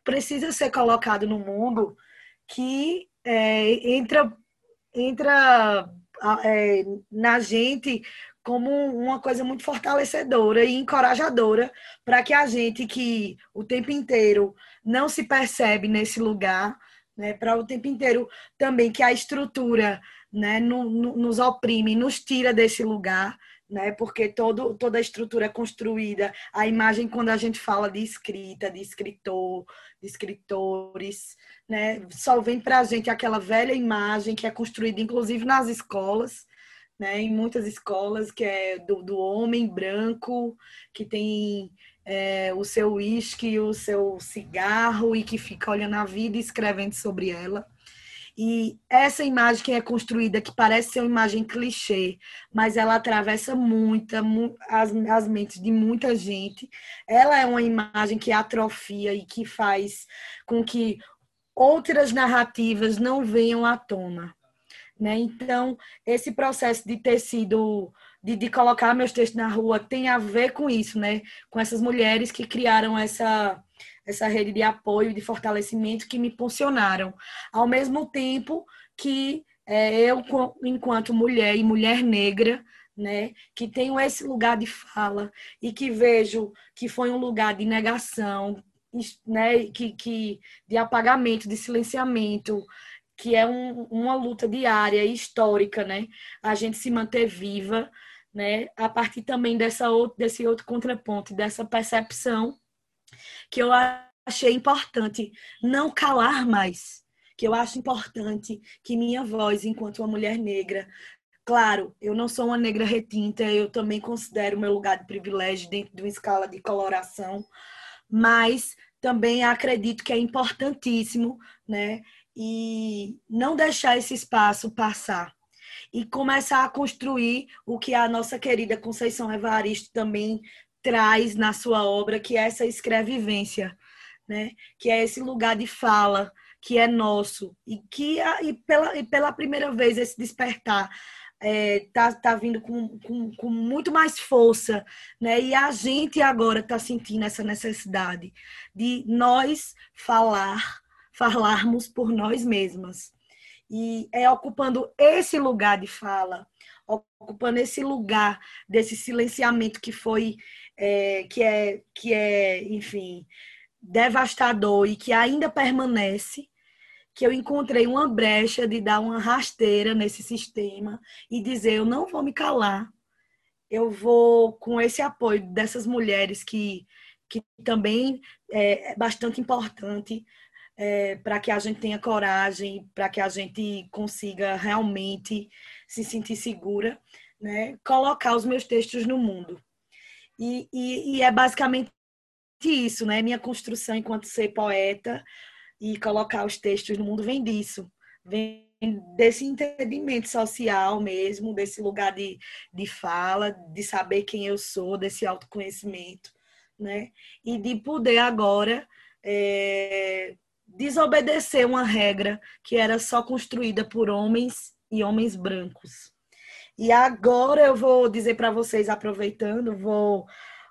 precisa ser colocado no mundo que é, entra, entra é, na gente como uma coisa muito fortalecedora e encorajadora para que a gente que o tempo inteiro não se percebe nesse lugar, né, para o tempo inteiro também que a estrutura né, no, no, nos oprime, nos tira desse lugar, né, porque todo, toda a estrutura é construída, a imagem quando a gente fala de escrita, de escritor, de escritores, né, só vem para a gente aquela velha imagem que é construída inclusive nas escolas, né, em muitas escolas, que é do, do homem branco, que tem é, o seu uísque, o seu cigarro e que fica olhando a vida e escrevendo sobre ela. E essa imagem que é construída, que parece ser uma imagem clichê, mas ela atravessa muita, as, as mentes de muita gente, ela é uma imagem que atrofia e que faz com que outras narrativas não venham à tona. Né? Então, esse processo de ter sido, de, de colocar meus textos na rua, tem a ver com isso, né? com essas mulheres que criaram essa, essa rede de apoio, de fortalecimento, que me funcionaram. Ao mesmo tempo que é, eu, enquanto mulher e mulher negra, né, que tenho esse lugar de fala e que vejo que foi um lugar de negação, né, que, que de apagamento, de silenciamento, que é um, uma luta diária histórica, né? A gente se manter viva, né? A partir também dessa outro, desse outro contraponto, dessa percepção que eu achei importante não calar mais, que eu acho importante que minha voz, enquanto uma mulher negra, claro, eu não sou uma negra retinta, eu também considero meu lugar de privilégio dentro de uma escala de coloração, mas também acredito que é importantíssimo, né? E não deixar esse espaço passar e começar a construir o que a nossa querida Conceição Evaristo também traz na sua obra, que é essa escrevivência, né? Que é esse lugar de fala que é nosso e que e pela, e pela primeira vez esse despertar é, tá, tá vindo com, com, com muito mais força, né? E a gente agora está sentindo essa necessidade de nós falar falarmos por nós mesmas. E é ocupando esse lugar de fala, ocupando esse lugar desse silenciamento que foi, é, que é, que é, enfim, devastador e que ainda permanece, que eu encontrei uma brecha de dar uma rasteira nesse sistema e dizer: eu não vou me calar, eu vou, com esse apoio dessas mulheres que, que também é, é bastante importante é, para que a gente tenha coragem, para que a gente consiga realmente se sentir segura, né? colocar os meus textos no mundo. E, e, e é basicamente isso, né? Minha construção enquanto ser poeta e colocar os textos no mundo vem disso, vem desse entendimento social mesmo, desse lugar de, de fala, de saber quem eu sou, desse autoconhecimento, né? E de poder agora é, desobedecer uma regra que era só construída por homens e homens brancos. E agora eu vou dizer para vocês, aproveitando, vou,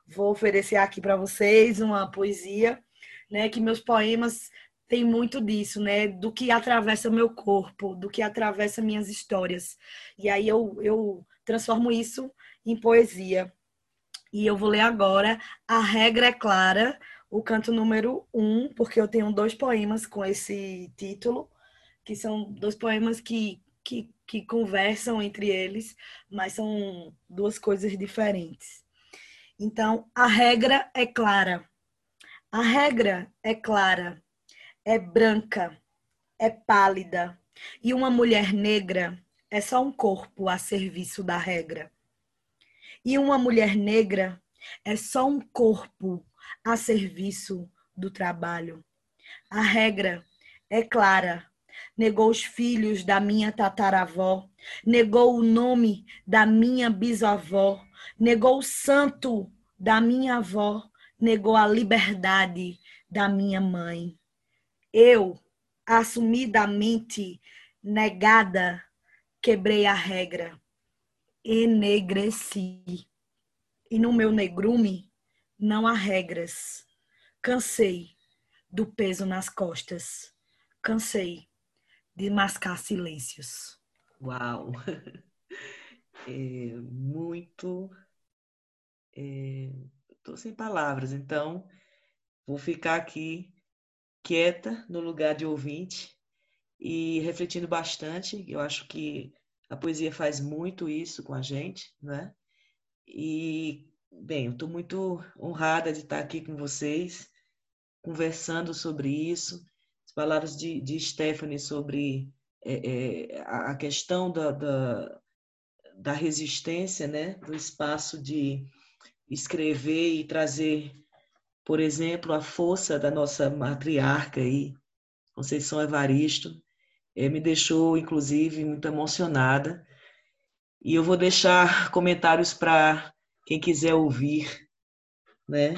vou oferecer aqui para vocês uma poesia, né? Que meus poemas tem muito disso, né? Do que atravessa meu corpo, do que atravessa minhas histórias. E aí eu, eu transformo isso em poesia. E eu vou ler agora A Regra é Clara, o canto número um, porque eu tenho dois poemas com esse título, que são dois poemas que, que, que conversam entre eles, mas são duas coisas diferentes. Então, a regra é clara. A regra é clara é branca, é pálida, e uma mulher negra é só um corpo a serviço da regra. E uma mulher negra é só um corpo a serviço do trabalho. A regra é clara. Negou os filhos da minha tataravó, negou o nome da minha bisavó, negou o santo da minha avó, negou a liberdade da minha mãe eu, assumidamente negada, quebrei a regra, enegreci. E no meu negrume não há regras. Cansei do peso nas costas. Cansei de mascar silêncios. Uau! É, muito. Estou é, sem palavras, então vou ficar aqui quieta no lugar de ouvinte e refletindo bastante. Eu acho que a poesia faz muito isso com a gente, né? E, bem, eu estou muito honrada de estar aqui com vocês, conversando sobre isso. As palavras de, de Stephanie sobre é, é, a questão da, da, da resistência, né? Do espaço de escrever e trazer por exemplo, a força da nossa matriarca aí, Conceição Evaristo, é, me deixou, inclusive, muito emocionada. E eu vou deixar comentários para quem quiser ouvir, né?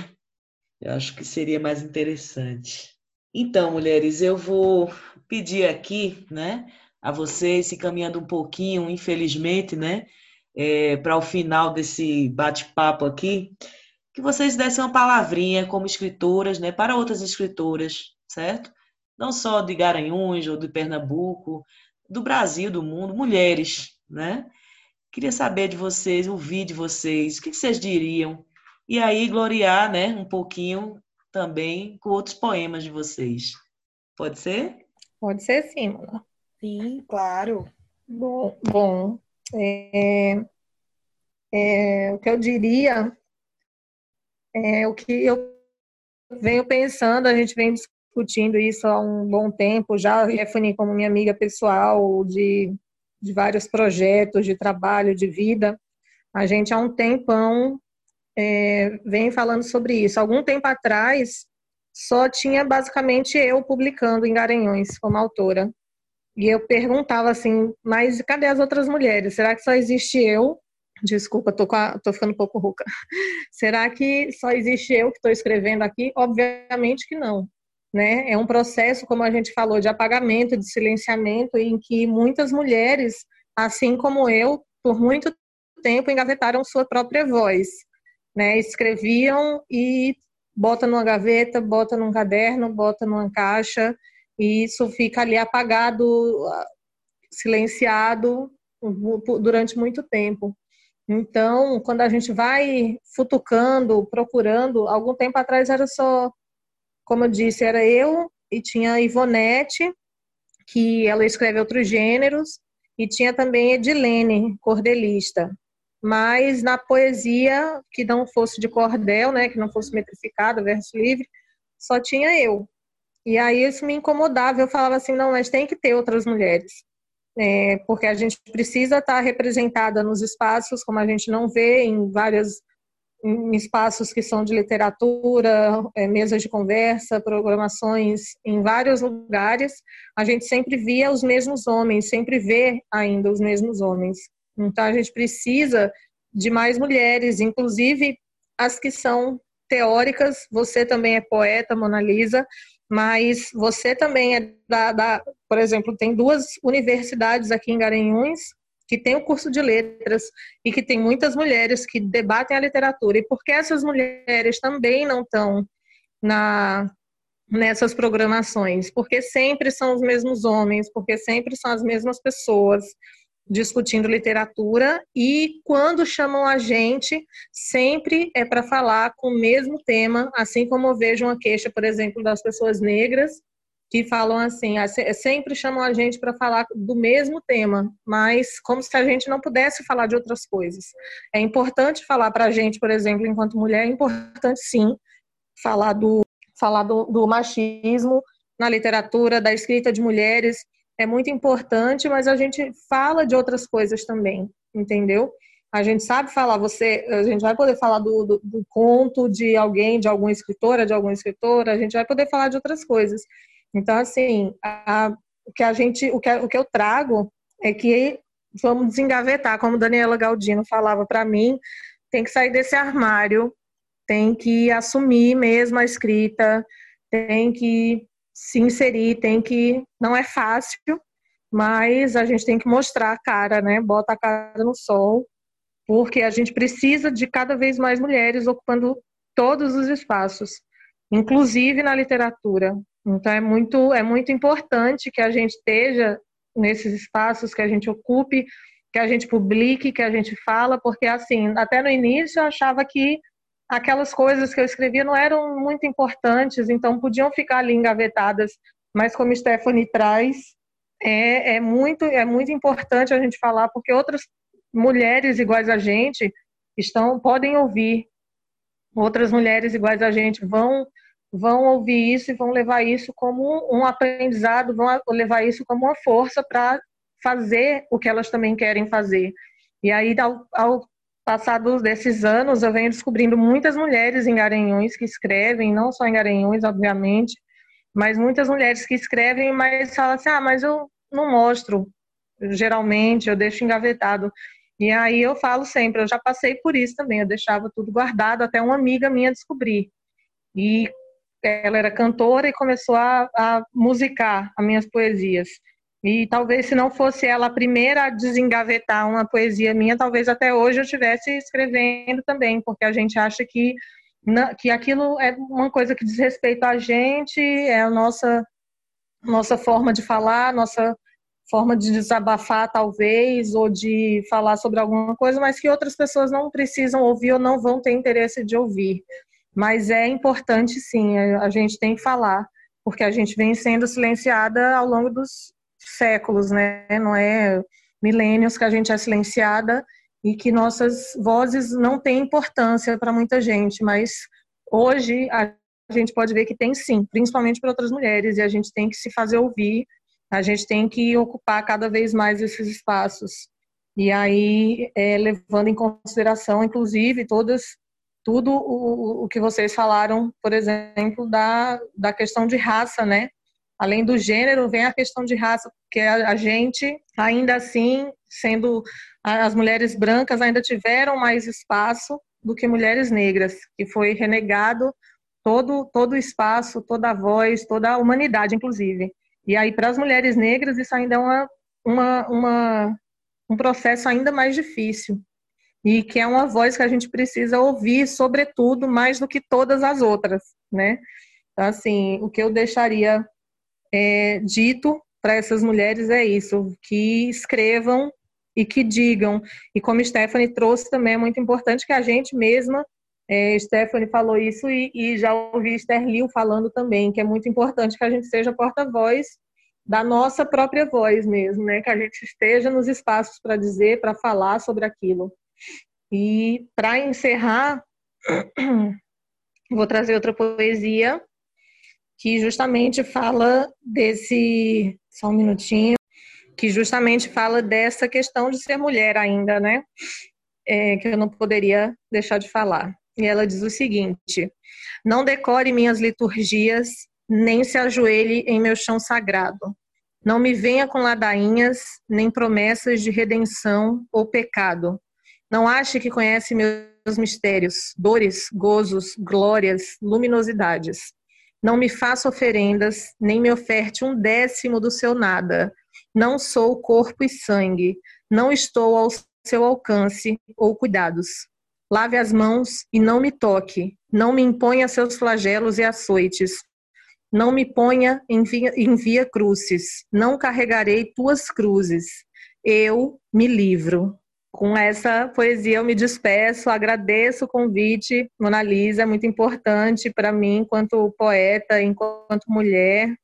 Eu acho que seria mais interessante. Então, mulheres, eu vou pedir aqui, né, a vocês, se caminhando um pouquinho, infelizmente, né, é, para o final desse bate-papo aqui, que vocês dessem uma palavrinha como escritoras, né, para outras escritoras, certo? Não só de Garanhuns ou de Pernambuco, do Brasil, do mundo, mulheres, né? Queria saber de vocês, ouvir de vocês, o que vocês diriam? E aí gloriar, né, um pouquinho também com outros poemas de vocês. Pode ser? Pode ser sim, Mona. Sim, claro. Bom, bom é, é, o que eu diria é o que eu venho pensando, a gente vem discutindo isso há um bom tempo, já Stephanie como minha amiga pessoal de, de vários projetos de trabalho, de vida, a gente há um tempão é, vem falando sobre isso. Algum tempo atrás, só tinha basicamente eu publicando em Garanhões como autora. E eu perguntava assim, mas cadê as outras mulheres? Será que só existe eu Desculpa, tô, a, tô ficando um pouco rouca. Será que só existe eu que estou escrevendo aqui? Obviamente que não. Né? É um processo, como a gente falou, de apagamento, de silenciamento, em que muitas mulheres, assim como eu, por muito tempo engavetaram sua própria voz. Né? Escreviam e bota numa gaveta, bota num caderno, bota numa caixa, e isso fica ali apagado, silenciado durante muito tempo. Então, quando a gente vai futucando, procurando, algum tempo atrás era só, como eu disse, era eu e tinha a Ivonete, que ela escreve outros gêneros, e tinha também Edilene, cordelista. Mas na poesia que não fosse de cordel, né, que não fosse metrificada, verso livre, só tinha eu. E aí isso me incomodava. Eu falava assim, não, mas tem que ter outras mulheres. É, porque a gente precisa estar representada nos espaços, como a gente não vê em várias em espaços que são de literatura, é, mesas de conversa, programações em vários lugares, a gente sempre via os mesmos homens, sempre vê ainda os mesmos homens. Então a gente precisa de mais mulheres, inclusive as que são teóricas. Você também é poeta, Mona Lisa, mas você também é da, da por exemplo, tem duas universidades aqui em Garanhuns que tem o curso de letras e que tem muitas mulheres que debatem a literatura. E por que essas mulheres também não estão na, nessas programações? Porque sempre são os mesmos homens, porque sempre são as mesmas pessoas discutindo literatura e quando chamam a gente, sempre é para falar com o mesmo tema, assim como eu vejo uma queixa, por exemplo, das pessoas negras que falam assim, ah, sempre chamam a gente para falar do mesmo tema, mas como se a gente não pudesse falar de outras coisas. É importante falar para a gente, por exemplo, enquanto mulher, é importante sim falar do falar do, do machismo na literatura, da escrita de mulheres, é muito importante, mas a gente fala de outras coisas também, entendeu? A gente sabe falar, você, a gente vai poder falar do, do, do conto de alguém, de alguma escritora, de alguma escritora, a gente vai poder falar de outras coisas. Então, assim, a, o que a gente, o que, o que eu trago é que vamos desengavetar, como Daniela Galdino falava para mim, tem que sair desse armário, tem que assumir mesmo a escrita, tem que se inserir, tem que. Não é fácil, mas a gente tem que mostrar a cara, né? Bota a cara no sol, porque a gente precisa de cada vez mais mulheres ocupando todos os espaços, inclusive na literatura. Então é muito é muito importante que a gente esteja nesses espaços, que a gente ocupe, que a gente publique, que a gente fala, porque assim, até no início eu achava que aquelas coisas que eu escrevia não eram muito importantes, então podiam ficar ali engavetadas. Mas como Stephanie traz, é, é, muito, é muito importante a gente falar, porque outras mulheres iguais a gente estão podem ouvir, outras mulheres iguais a gente vão vão ouvir isso e vão levar isso como um aprendizado, vão levar isso como uma força para fazer o que elas também querem fazer. E aí, ao, ao passados desses anos, eu venho descobrindo muitas mulheres em Garanhuns que escrevem, não só em Garanhuns, obviamente, mas muitas mulheres que escrevem, mas falam assim: ah, mas eu não mostro, geralmente, eu deixo engavetado. E aí eu falo sempre: eu já passei por isso também, eu deixava tudo guardado até uma amiga minha descobrir. E ela era cantora e começou a, a musicar as minhas poesias. E talvez se não fosse ela a primeira a desengavetar uma poesia minha, talvez até hoje eu estivesse escrevendo também, porque a gente acha que, que aquilo é uma coisa que diz respeito a gente, é a nossa, nossa forma de falar, nossa forma de desabafar, talvez, ou de falar sobre alguma coisa, mas que outras pessoas não precisam ouvir ou não vão ter interesse de ouvir. Mas é importante, sim, a gente tem que falar, porque a gente vem sendo silenciada ao longo dos séculos, né? Não é milênios que a gente é silenciada e que nossas vozes não têm importância para muita gente, mas hoje a gente pode ver que tem sim, principalmente para outras mulheres, e a gente tem que se fazer ouvir, a gente tem que ocupar cada vez mais esses espaços. E aí, é, levando em consideração, inclusive, todas tudo o, o que vocês falaram, por exemplo, da, da questão de raça, né? Além do gênero, vem a questão de raça, porque a, a gente, ainda assim, sendo as mulheres brancas, ainda tiveram mais espaço do que mulheres negras, que foi renegado todo, todo o espaço, toda a voz, toda a humanidade, inclusive. E aí, para as mulheres negras, isso ainda é uma, uma, uma, um processo ainda mais difícil. E que é uma voz que a gente precisa ouvir, sobretudo, mais do que todas as outras, né? Então, assim, o que eu deixaria é, dito para essas mulheres é isso, que escrevam e que digam. E como Stephanie trouxe também, é muito importante que a gente mesma, é, Stephanie falou isso e, e já ouvi Esther Liu falando também, que é muito importante que a gente seja porta-voz da nossa própria voz mesmo, né? Que a gente esteja nos espaços para dizer, para falar sobre aquilo. E para encerrar, vou trazer outra poesia que justamente fala desse. Só um minutinho. Que justamente fala dessa questão de ser mulher ainda, né? É, que eu não poderia deixar de falar. E ela diz o seguinte: Não decore minhas liturgias, nem se ajoelhe em meu chão sagrado. Não me venha com ladainhas, nem promessas de redenção ou pecado. Não ache que conhece meus mistérios, dores, gozos, glórias, luminosidades. Não me faça oferendas, nem me oferte um décimo do seu nada. Não sou corpo e sangue, não estou ao seu alcance ou cuidados. Lave as mãos e não me toque, não me imponha seus flagelos e açoites, não me ponha em via, em via crucis, não carregarei tuas cruzes. Eu me livro. Com essa poesia eu me despeço, agradeço o convite, Mona Lisa, é muito importante para mim enquanto poeta, enquanto mulher.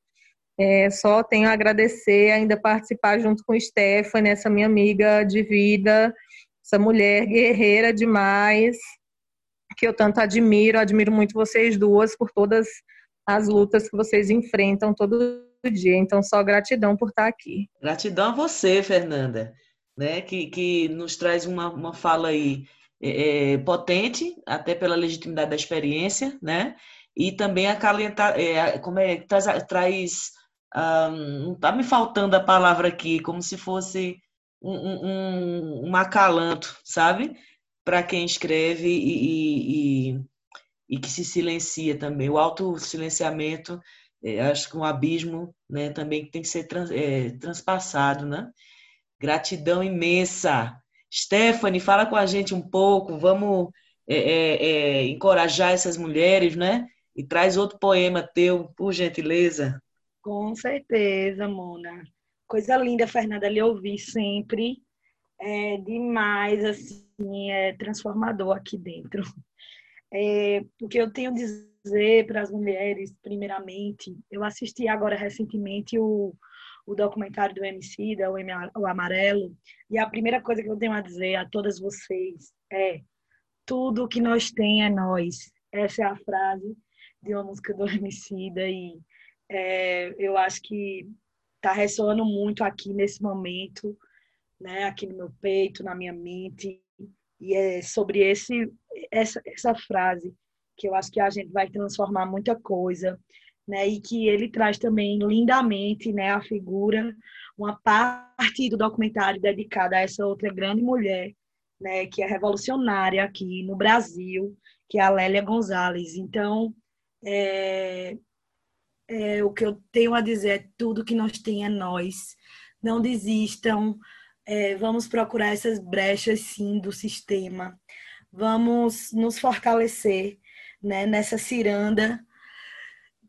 É, só tenho a agradecer ainda participar junto com Stephanie, essa minha amiga de vida, essa mulher guerreira demais, que eu tanto admiro, admiro muito vocês duas por todas as lutas que vocês enfrentam todo dia. Então, só gratidão por estar aqui. Gratidão a você, Fernanda, né? que, que nos traz uma, uma fala aí é, é potente, até pela legitimidade da experiência, né? E também acalentar, é, como é, traz, traz um, não está me faltando a palavra aqui, como se fosse um, um, um acalanto, sabe? Para quem escreve e, e e que se silencia também. O autossilenciamento, é, acho que um abismo né, também tem que ser trans, é, transpassado. Né? Gratidão imensa. Stephanie, fala com a gente um pouco, vamos é, é, é, encorajar essas mulheres, né? E traz outro poema teu, por gentileza. Com certeza, Mona. Coisa linda, Fernanda, lhe ouvir sempre. É demais, assim, é transformador aqui dentro. É, o que eu tenho a dizer para as mulheres, primeiramente, eu assisti agora recentemente o, o documentário do MC, da o, o Amarelo, e a primeira coisa que eu tenho a dizer a todas vocês é: tudo que nós tem é nós. Essa é a frase de uma música do Emicida e é, eu acho que está ressoando muito aqui nesse momento, né, aqui no meu peito, na minha mente, e é sobre esse essa, essa frase que eu acho que a gente vai transformar muita coisa, né? E que ele traz também lindamente, né, a figura, uma parte do documentário dedicada a essa outra grande mulher, né, que é revolucionária aqui no Brasil, que é a Lélia Gonzalez. Então, é, é, o que eu tenho a dizer é tudo que nós tem é nós. Não desistam, é, vamos procurar essas brechas, sim, do sistema. Vamos nos fortalecer né, nessa ciranda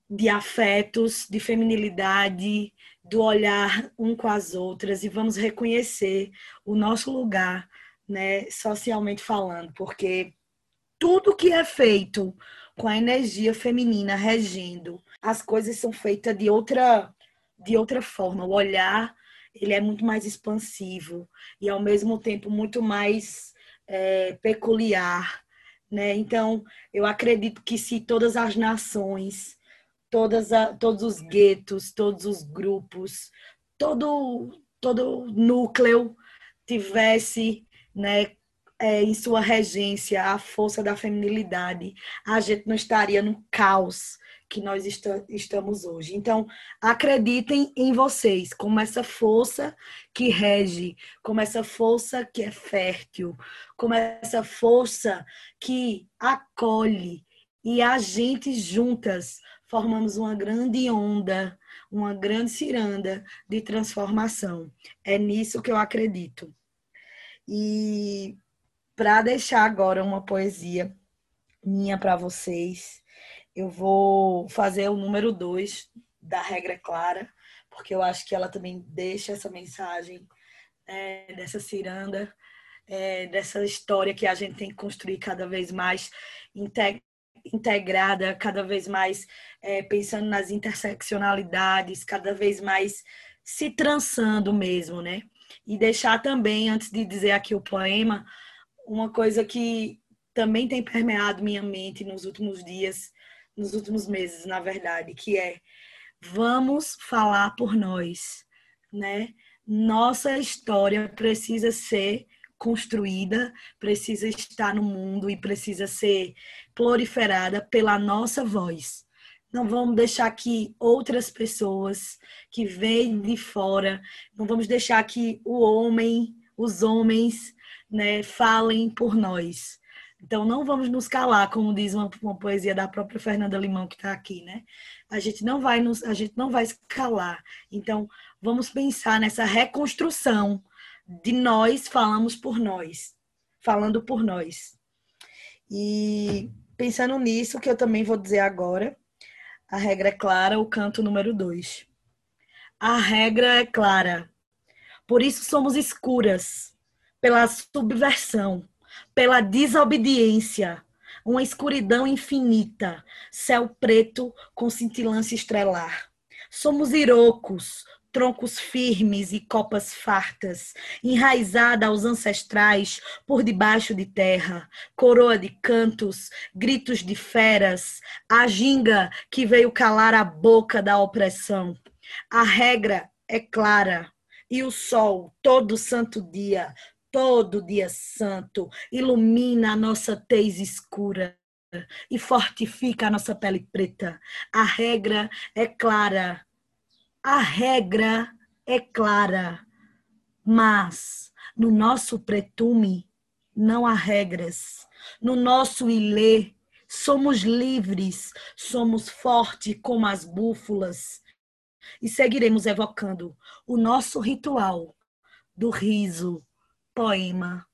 de afetos, de feminilidade, do olhar um com as outras e vamos reconhecer o nosso lugar, né, socialmente falando, porque tudo que é feito com a energia feminina regendo, as coisas são feitas de outra de outra forma. O olhar ele é muito mais expansivo e ao mesmo tempo muito mais é, peculiar, né? Então eu acredito que se todas as nações, todas a, todos os guetos, todos os grupos, todo todo núcleo tivesse, né, é, em sua regência a força da feminilidade, a gente não estaria no caos que nós estamos hoje. Então, acreditem em vocês, como essa força que rege, como essa força que é fértil, como essa força que acolhe. E a gente juntas formamos uma grande onda, uma grande ciranda de transformação. É nisso que eu acredito. E para deixar agora uma poesia minha para vocês, eu vou fazer o número dois da regra clara, porque eu acho que ela também deixa essa mensagem é, dessa ciranda, é, dessa história que a gente tem que construir cada vez mais integrada, cada vez mais é, pensando nas interseccionalidades, cada vez mais se trançando mesmo, né? E deixar também, antes de dizer aqui o poema, uma coisa que também tem permeado minha mente nos últimos dias, nos últimos meses, na verdade, que é vamos falar por nós, né? Nossa história precisa ser construída, precisa estar no mundo e precisa ser proliferada pela nossa voz. Não vamos deixar que outras pessoas que vêm de fora, não vamos deixar que o homem, os homens, né, falem por nós. Então não vamos nos calar, como diz uma, uma poesia da própria Fernanda Limão que está aqui, né? A gente não vai nos, a gente não vai se calar. Então vamos pensar nessa reconstrução de nós falamos por nós, falando por nós. E pensando nisso, que eu também vou dizer agora, a regra é clara, o canto número dois. A regra é clara. Por isso somos escuras, pela subversão, pela desobediência, uma escuridão infinita, céu preto com cintilância estrelar. Somos irocos, troncos firmes e copas fartas, enraizada aos ancestrais por debaixo de terra, coroa de cantos, gritos de feras, a ginga que veio calar a boca da opressão. A regra é clara, e o sol, todo santo dia, todo dia santo, ilumina a nossa tez escura e fortifica a nossa pele preta. A regra é clara, a regra é clara, mas no nosso pretume não há regras. No nosso ilê somos livres, somos fortes como as búfalas e seguiremos evocando o nosso ritual do riso, poema,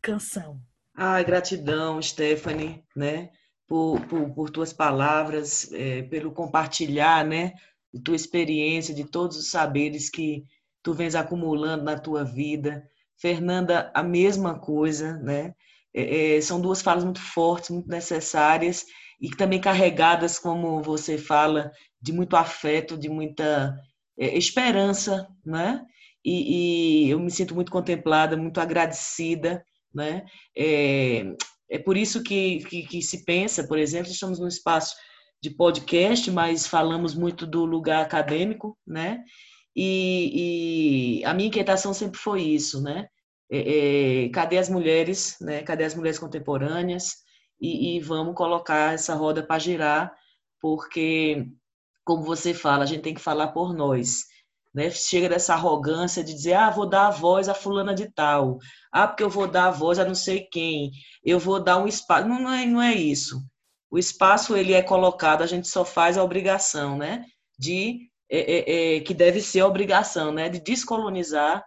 canção. Ai, gratidão, Stephanie, né, por, por, por tuas palavras, é, pelo compartilhar, né, de tua experiência, de todos os saberes que tu vens acumulando na tua vida. Fernanda, a mesma coisa, né? É, é, são duas falas muito fortes, muito necessárias e também carregadas, como você fala, de muito afeto, de muita é, esperança, né? E, e, eu me sinto muito contemplada, muito agradecida, né? É, é por isso que, que, que se pensa, por exemplo, estamos num espaço de podcast, mas falamos muito do lugar acadêmico, né? E, e a minha inquietação sempre foi isso, né? É, é, cadê as mulheres, né? Cadê as mulheres contemporâneas? E, e vamos colocar essa roda para girar, porque, como você fala, a gente tem que falar por nós. Né? Chega dessa arrogância de dizer, ah, vou dar a voz a fulana de tal, ah, porque eu vou dar a voz a não sei quem, eu vou dar um espaço. Não, não, é, não é isso o espaço ele é colocado, a gente só faz a obrigação, né? De é, é, é, que deve ser a obrigação, né? De descolonizar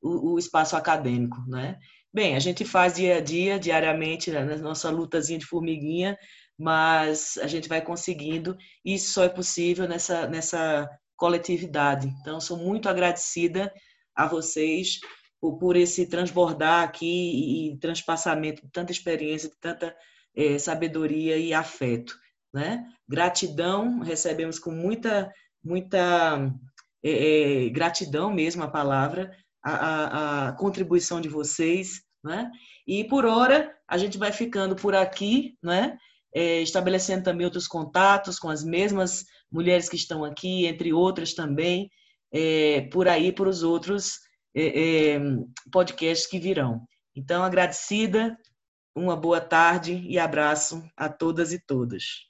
o, o, espaço acadêmico, né? Bem, a gente faz dia a dia, diariamente, né, na nossa lutazinha de formiguinha, mas a gente vai conseguindo e isso só é possível nessa nessa coletividade. Então, sou muito agradecida a vocês por, por esse transbordar aqui e transpassamento de tanta experiência, de tanta é, sabedoria e afeto. Né? Gratidão, recebemos com muita, muita é, é, gratidão mesmo a palavra, a, a, a, contribuição de vocês. Né? E por hora, a gente vai ficando por aqui, né? É, estabelecendo também outros contatos com as mesmas mulheres que estão aqui, entre outras também, é, por aí, para os outros é, podcasts que virão. Então, agradecida, uma boa tarde e abraço a todas e todas.